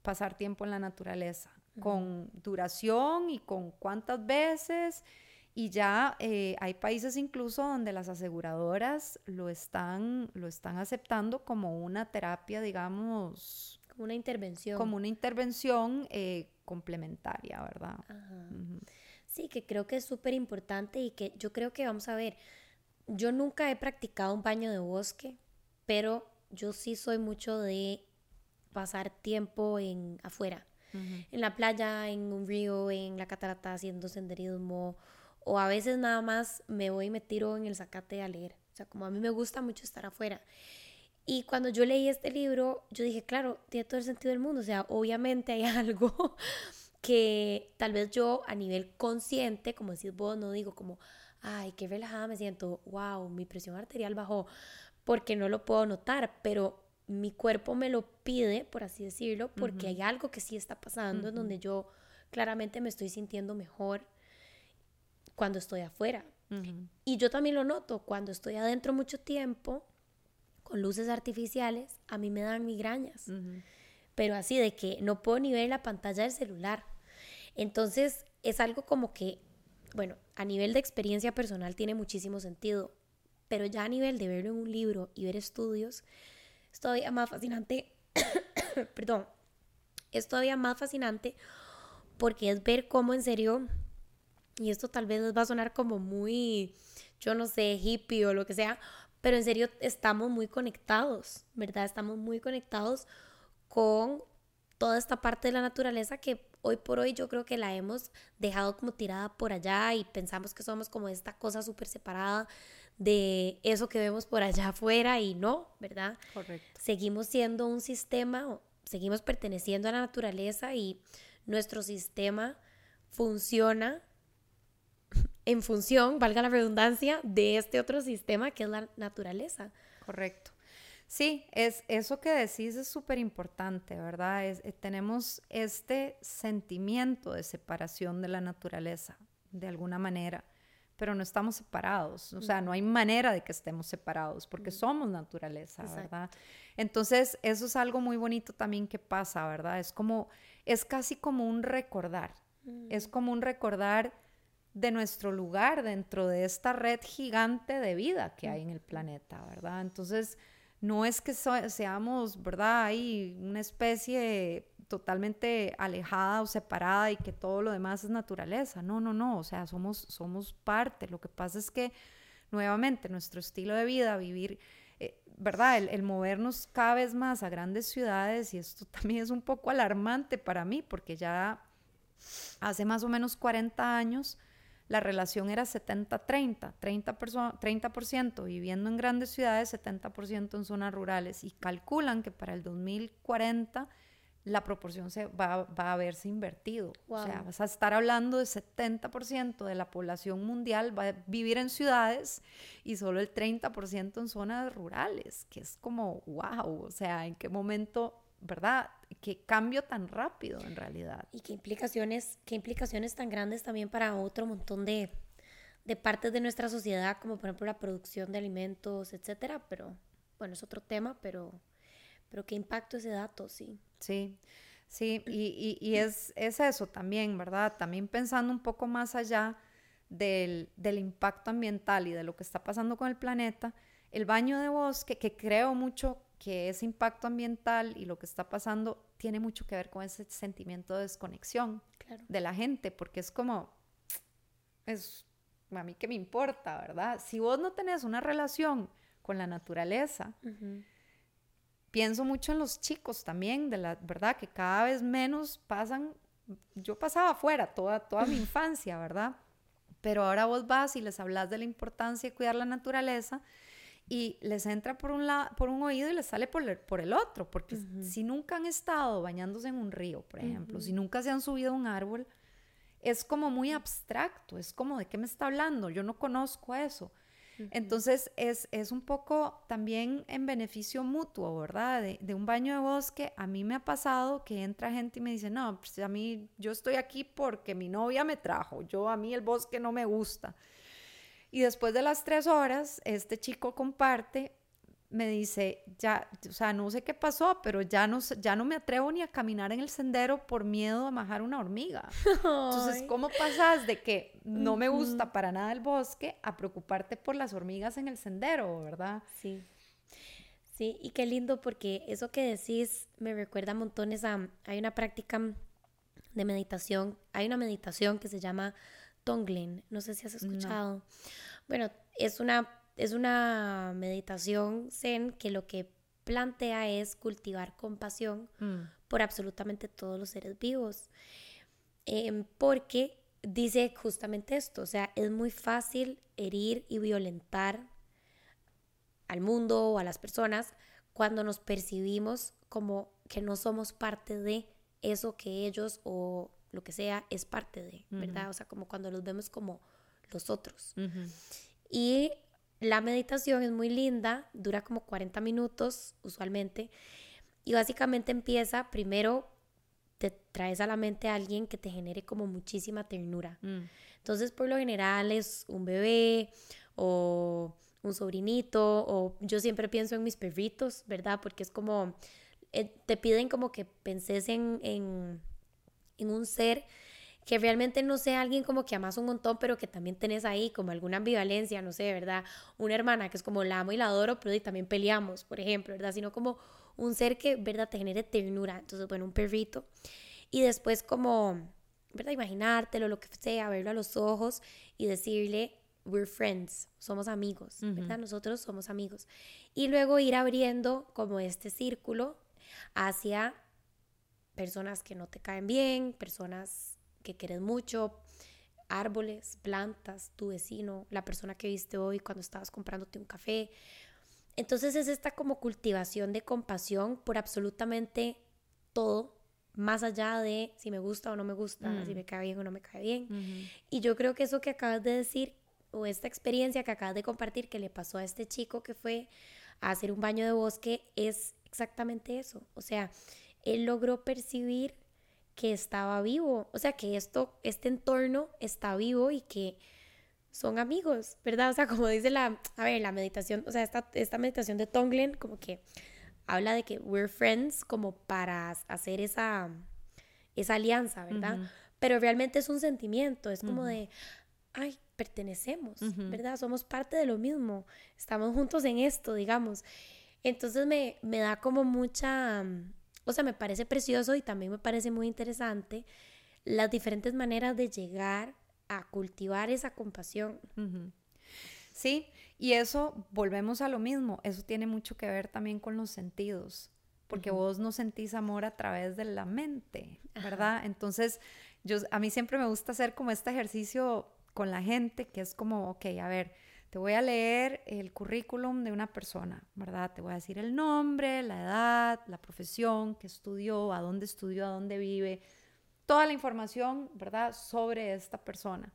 pasar tiempo en la naturaleza, con duración y con cuántas veces. Y ya eh, hay países incluso donde las aseguradoras lo están, lo están aceptando como una terapia, digamos. Como una intervención. Como una intervención eh, complementaria, ¿verdad? Sí, que creo que es súper importante y que yo creo que, vamos a ver, yo nunca he practicado un baño de bosque, pero yo sí soy mucho de pasar tiempo en afuera, en la playa, en un río, en la catarata haciendo senderismo o a veces nada más me voy y me tiro en el zacate a leer. O sea, como a mí me gusta mucho estar afuera. Y cuando yo leí este libro, yo dije, claro, tiene todo el sentido del mundo. O sea, obviamente hay [laughs] algo que tal vez yo a nivel consciente, como decís vos, no digo como, ay, qué relajada me siento, wow, mi presión arterial bajó porque no lo puedo notar, pero mi cuerpo me lo pide, por así decirlo, porque hay algo que sí está pasando en donde yo claramente me estoy sintiendo mejor cuando estoy afuera. Y yo también lo noto, cuando estoy adentro mucho tiempo, con luces artificiales, a mí me dan migrañas. Pero así de que no puedo ni ver la pantalla del celular. Entonces es algo como que, bueno, a nivel de experiencia personal tiene muchísimo sentido. Pero ya a nivel de verlo en un libro y ver estudios, es todavía más fascinante. [coughs] Perdón. Es todavía más fascinante porque es ver cómo en serio, y esto tal vez les va a sonar como muy, yo no sé, hippie o lo que sea, pero en serio estamos muy conectados, ¿verdad? Estamos muy conectados con toda esta parte de la naturaleza que hoy por hoy yo creo que la hemos dejado como tirada por allá y pensamos que somos como esta cosa súper separada de eso que vemos por allá afuera y no, ¿verdad? Correcto. Seguimos siendo un sistema, seguimos perteneciendo a la naturaleza y nuestro sistema funciona [laughs] en función, valga la redundancia, de este otro sistema que es la naturaleza. Correcto. Sí, es, eso que decís es súper importante, ¿verdad? Es, eh, tenemos este sentimiento de separación de la naturaleza, de alguna manera pero no estamos separados, o sea, no hay manera de que estemos separados porque somos naturaleza, ¿verdad? Entonces, eso es algo muy bonito también que pasa, ¿verdad? Es como, es casi como un recordar, es como un recordar de nuestro lugar dentro de esta red gigante de vida que hay en el planeta, ¿verdad? Entonces, no es que seamos, ¿verdad? Hay una especie totalmente alejada o separada y que todo lo demás es naturaleza. No, no, no, o sea, somos, somos parte. Lo que pasa es que, nuevamente, nuestro estilo de vida, vivir, eh, ¿verdad? El, movernos cada vez más a grandes ciudades, y esto [laughs] también es un poco alarmante para mí, porque ya hace más o menos 40 años la relación era 70-30, 30%, 30 viviendo en grandes ciudades, 70% en zonas rurales y calculan que para el 2040 la proporción se va, va a haberse invertido. O sea, vas a estar hablando de 70% de la población mundial va a vivir en ciudades y solo el 30% en zonas rurales, que es como, wow, o sea, ¿en qué momento, verdad? ¿Qué cambio tan rápido en realidad? Y qué implicaciones, qué implicaciones tan grandes también para otro montón de, de partes de nuestra sociedad, como por ejemplo la producción de alimentos, etcétera, pero bueno, es otro tema, pero pero qué impacto ese dato, sí. Sí, sí, y, y, es, es, eso también, ¿verdad? También pensando un poco más allá del, del, impacto ambiental y de lo que está pasando con el planeta, el baño de bosque, que creo mucho que ese impacto ambiental y lo que está pasando tiene mucho que ver con ese sentimiento de desconexión de la gente, porque es como, es a mí que me importa, ¿verdad? Si vos no tenés una relación con la naturaleza, pienso mucho en los chicos también, de la verdad, que cada vez menos pasan, yo pasaba afuera toda, toda mi [laughs] infancia, ¿verdad? Pero ahora vos vas y les hablas de la importancia de cuidar la naturaleza y les entra por un, lado, por un oído y les sale por el, por el otro, porque si nunca han estado bañándose en un río, por ejemplo, si nunca se han subido a un árbol, es como muy abstracto, es como de qué me está hablando, yo no conozco eso. Entonces es, es, un poco también en beneficio mutuo, ¿verdad? De, un baño de bosque, a mí me ha pasado que entra gente y me dice, no, pues a mí yo estoy aquí porque mi novia me trajo, yo a mí el bosque no me gusta. Y después de las tres horas, este chico comparte me dice, ya, o sea, no sé qué pasó, pero ya no, ya no me atrevo ni a caminar en el sendero por miedo a majar una hormiga. Entonces, ¿cómo pasas de que no me gusta para nada el bosque a preocuparte por las hormigas en el sendero, verdad? Sí. Sí, y qué lindo porque eso que decís me recuerda montones a, hay una práctica de meditación, hay una meditación que se llama Tonglen, no sé si has escuchado. Bueno, es una es una meditación zen que lo que plantea es cultivar compasión mm. por absolutamente todos los seres vivos. Em, porque dice justamente esto, o sea, es muy fácil herir y violentar al mundo o a las personas cuando nos percibimos como que no somos parte de eso que ellos o lo que sea es parte de, ¿verdad? O sea, como cuando los vemos como los otros. Y la meditación es muy linda, dura como 40 minutos usualmente y básicamente empieza primero te traes a la mente a alguien que te genere como muchísima ternura. Mm. Entonces, por lo general es un bebé o un sobrinito o yo siempre pienso en mis perritos, ¿verdad? Porque es como, eh, te piden como que penses en, en, en un ser que realmente no sea alguien como que amas un montón, pero que también tenés ahí como alguna ambivalencia, no sé, ¿verdad? Una hermana que es como la amo y la adoro, pero y también peleamos, por ejemplo, ¿verdad? Sino como un ser que, ¿verdad? Te genere ternura. Entonces, bueno, un perrito. Y después como, ¿verdad? Imaginártelo, lo que sea, verlo a los ojos y decirle, we're friends, somos amigos, ¿verdad? Nosotros somos amigos. Y luego ir abriendo como este círculo hacia personas que no te caen bien, personas que quieres mucho, árboles, plantas, tu vecino, la persona que viste hoy cuando estabas comprándote un café. Entonces es esta como cultivación de compasión por absolutamente todo, más allá de si me gusta o no me gusta, si mm. me cae bien o no me cae bien. Y yo creo que eso que acabas de decir, o esta experiencia que acabas de compartir que le pasó a este chico que fue a hacer un baño de bosque, es exactamente eso. O sea, él logró percibir que estaba vivo, o sea, que esto, este entorno está vivo y que son amigos, ¿verdad? O sea, como dice la, a ver, la meditación, o sea, esta, esta meditación de Tonglen como que habla de que we're friends como para hacer esa, esa alianza, ¿verdad? Pero realmente es un sentimiento, es como de, ay, pertenecemos, ¿verdad? Somos parte de lo mismo, estamos juntos en esto, digamos. Entonces me, me da como mucha o sea, me parece precioso y también me parece muy interesante las diferentes maneras de llegar a cultivar esa compasión. Sí, y eso, volvemos a lo mismo, eso tiene mucho que ver también con los sentidos, porque vos no sentís amor a través de la mente, ¿verdad? Entonces, yo, a mí siempre me gusta hacer como este ejercicio con la gente, que es como, ok, a ver, te voy a leer el currículum de una persona, ¿verdad? Te voy a decir el nombre, la edad, la profesión, qué estudió, a dónde estudió, a dónde vive, toda la información, ¿verdad? Sobre esta persona.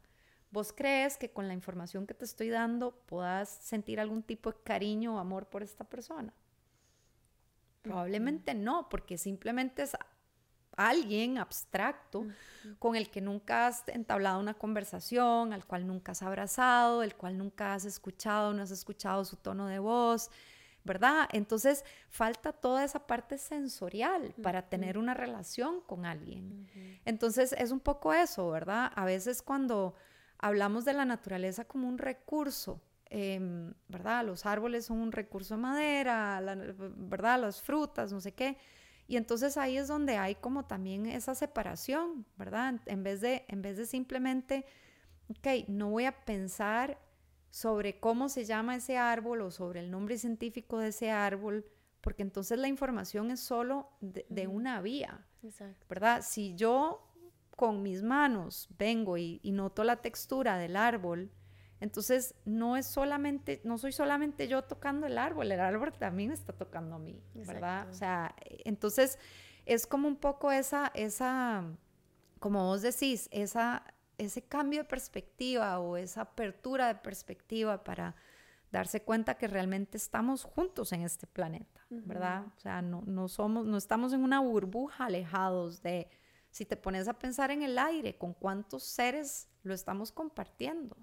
¿Vos crees que con la información que te estoy dando puedas sentir algún tipo de cariño o amor por esta persona? Probablemente no, porque simplemente es alguien abstracto con el que nunca has entablado una conversación, al cual nunca has abrazado, el cual nunca has escuchado, no has escuchado su tono de voz, ¿verdad? Entonces falta toda esa parte sensorial para tener una relación con alguien. Entonces es un poco eso, ¿verdad? A veces cuando hablamos de la naturaleza como un recurso, em, ¿verdad? Los árboles son un recurso de madera, ¿verdad? Las frutas, no sé qué y entonces ahí es donde hay como también esa separación, ¿verdad? En vez de, en vez de simplemente, ok, no voy a pensar sobre cómo se llama ese árbol o sobre el nombre científico de ese árbol, porque entonces la información es solo de, una vía, ¿verdad? Si yo con mis manos vengo y, y noto la textura del árbol, entonces, no es solamente, no soy solamente yo tocando el árbol, el árbol también está tocando a mí, ¿verdad? O sea, entonces es como un poco esa, esa, como vos decís, esa, ese cambio de perspectiva o esa apertura de perspectiva para darse cuenta que realmente estamos juntos en este planeta, ¿verdad? O sea, no, no somos, no estamos en una burbuja alejados de, si te pones a pensar en el aire, con cuántos seres lo estamos compartiendo.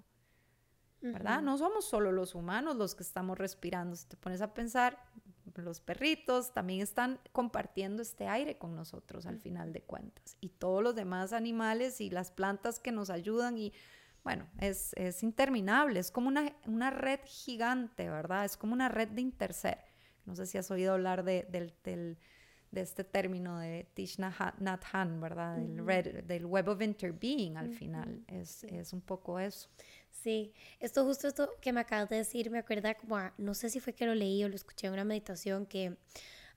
¿Verdad? No somos solo los humanos los que estamos respirando. Si te pones a pensar, los perritos también están compartiendo este aire con nosotros al final de cuentas. Y todos los demás animales y las plantas que nos ayudan y bueno, es, es interminable, es como una, una, red gigante, ¿verdad? Es como una red de interser. No sé si has oído hablar de, del, del, de este término de Thich Nhat Hanh, ¿verdad? Del, red, del Web of Interbeing al final. Es, es un poco eso. Sí, esto justo esto que me acabas de decir me acuerda como a, no sé si fue que lo leí o lo escuché en una meditación que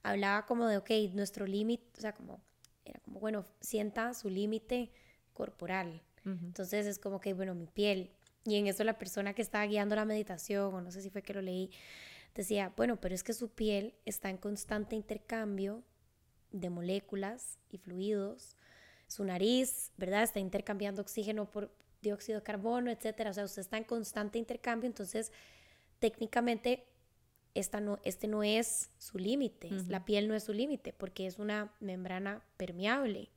hablaba como de, ok, nuestro límite, o sea, como, era como, bueno, sienta su límite corporal. Entonces es como que, bueno, mi piel. Y en eso la persona que estaba guiando la meditación, o no sé si fue que lo leí, decía, bueno, pero es que su piel está en constante intercambio de moléculas y fluidos. Su nariz, ¿verdad? Está intercambiando oxígeno por, dióxido de carbono, etcétera. O sea, usted está en constante intercambio, entonces técnicamente esta no, este no es su límite, la piel no es su límite porque es una membrana permeable.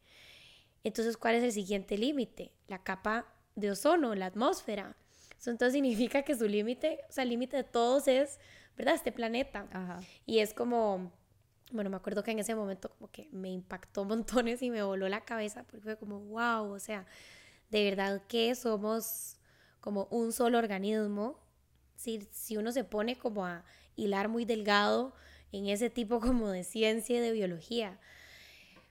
Entonces, ¿cuál es el siguiente límite? La capa de ozono, la atmósfera. Eso entonces significa que su límite, o sea, el límite de todos es, ¿verdad? Este planeta. Y es como, bueno, me acuerdo que en ese momento como que me impactó [laughs] montones y me voló la cabeza porque fue como, wow, o sea, de verdad que somos como un solo organismo. Si, si uno se pone como a hilar muy delgado en ese tipo [laughs] como de ciencia y de biología.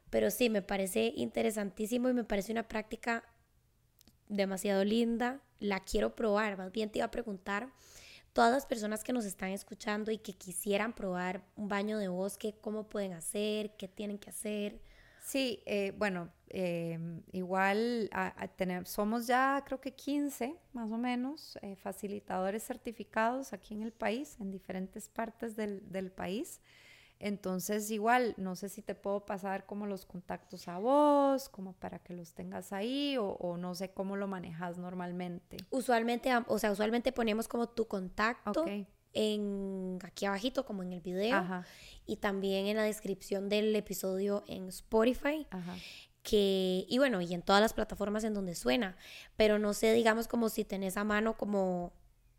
Pero sí, me parece interesantísimo y me parece una práctica demasiado linda. La quiero probar. Más bien te iba a preguntar, todas las personas que nos están escuchando y que quisieran probar un baño de bosque, ¿cómo pueden hacer? ¿Qué tienen que hacer? Sí, eh, bueno, em, igual somos ya creo que 15 más o menos eh, facilitadores certificados aquí en el país, en diferentes partes del, país. Entonces, igual, no sé si te puedo pasar como los contactos a vos, como para que los tengas ahí, o, no sé cómo lo manejas normalmente. Usualmente, o sea, usualmente ponemos como tu contacto en aquí abajito, como en el video. Ajá y también en la descripción del episodio en Spotify. Que, y bueno, y en todas las plataformas en donde suena, pero no sé, digamos, como si tenés a mano, como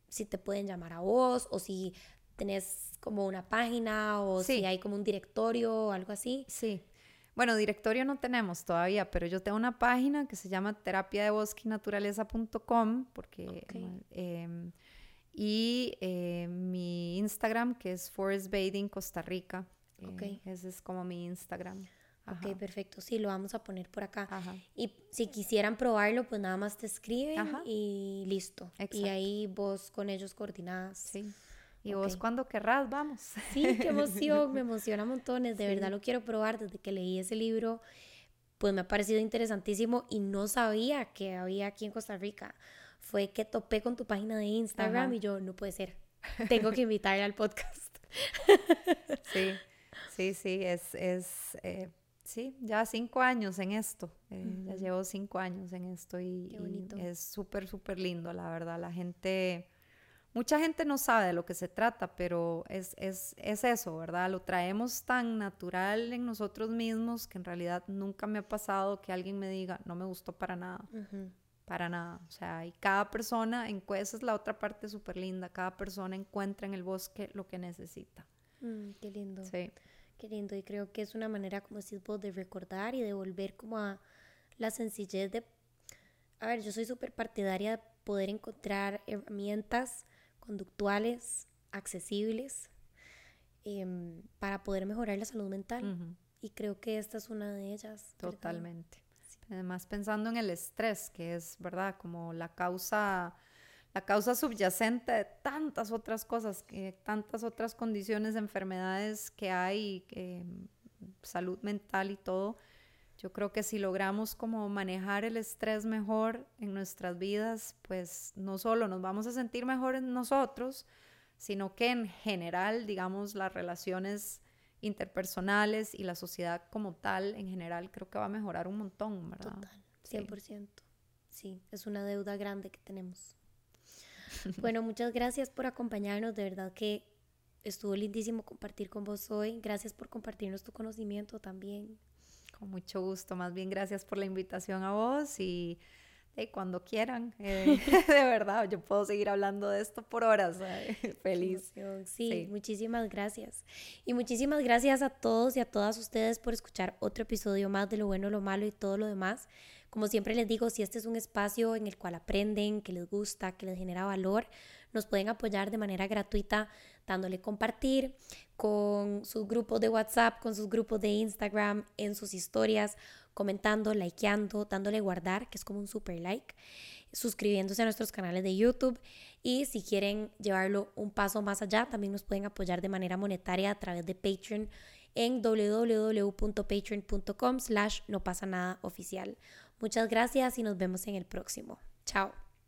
si te pueden llamar a vos o si tenés como una página o si hay como un directorio o algo así. Sí. Bueno, directorio no tenemos todavía, pero yo tengo una página que se llama terapia de porque em, y eh, mi Instagram, que es Forest Bathing Costa Rica. Eh, ese es como mi Instagram. Ok, perfecto. Sí, lo vamos a poner por acá. Y si quisieran probarlo, pues nada más te escriben y listo. Y ahí vos con ellos coordinadas. Sí. Y vos cuando querrás, vamos. Sí, qué emoción, me [laughs] emociona montones. De verdad lo quiero probar. Desde que leí ese libro, pues me ha parecido interesantísimo y no sabía que había aquí en Costa Rica fue que topé con tu página de Instagram y yo, no puede ser, tengo que invitarle al podcast. [laughs] sí, sí, sí, es, es eh, sí, ya cinco años en esto, eh, ya llevo cinco años en esto y, es súper, súper lindo, la verdad, la gente... Mucha gente no sabe de lo que se trata, pero es, es, es, eso, ¿verdad? Lo traemos tan natural en nosotros mismos que en realidad nunca me ha pasado que alguien me diga, no me gustó para nada para nada. O sea, y cada persona, en, esa es la otra parte súper linda, cada persona encuentra en el bosque lo que necesita. Mm, qué lindo. Sí. Qué lindo. Y creo que es una manera, como decís vos, de recordar y de volver como a la sencillez de... A ver, yo soy súper partidaria de poder encontrar herramientas conductuales, accesibles, em, para poder mejorar la salud mental. Y creo que esta es una de ellas. Totalmente. Además, pensando en el estrés, que es, ¿verdad? Como la causa, la causa subyacente de tantas otras cosas, que, tantas otras condiciones, enfermedades que hay, que, salud mental y todo. Yo creo que si logramos como manejar el estrés mejor en nuestras vidas, pues no solo nos vamos a sentir mejor en nosotros, sino que en general, digamos, las relaciones interpersonales y la sociedad como tal en general creo que va a mejorar un montón, ¿verdad? Total, 100%. Sí, es una deuda grande que tenemos. [laughs] bueno, muchas gracias por acompañarnos, de verdad que estuvo lindísimo compartir con vos hoy. Gracias por compartirnos tu conocimiento también. Con mucho gusto, más bien gracias por la invitación a vos y cuando quieran, eh, [laughs] [laughs] de verdad, yo puedo seguir hablando de esto por horas, feliz. Sí, muchísimas gracias. Y muchísimas gracias a todos y a todas ustedes por escuchar otro episodio más de lo bueno, lo malo y todo lo demás. Como siempre les digo, si este es un espacio en el cual aprenden, que les gusta, que les genera valor, nos pueden apoyar de manera gratuita dándole compartir con sus grupos de WhatsApp, con sus grupos de Instagram, en sus historias comentando, likeando, dándole guardar, que es como un super like, suscribiéndose a nuestros canales de YouTube y si quieren llevarlo un paso más allá, también nos pueden apoyar de manera monetaria a través de Patreon en www.patreon.com slash no pasa nada oficial. Muchas gracias y nos vemos en el próximo. Chao.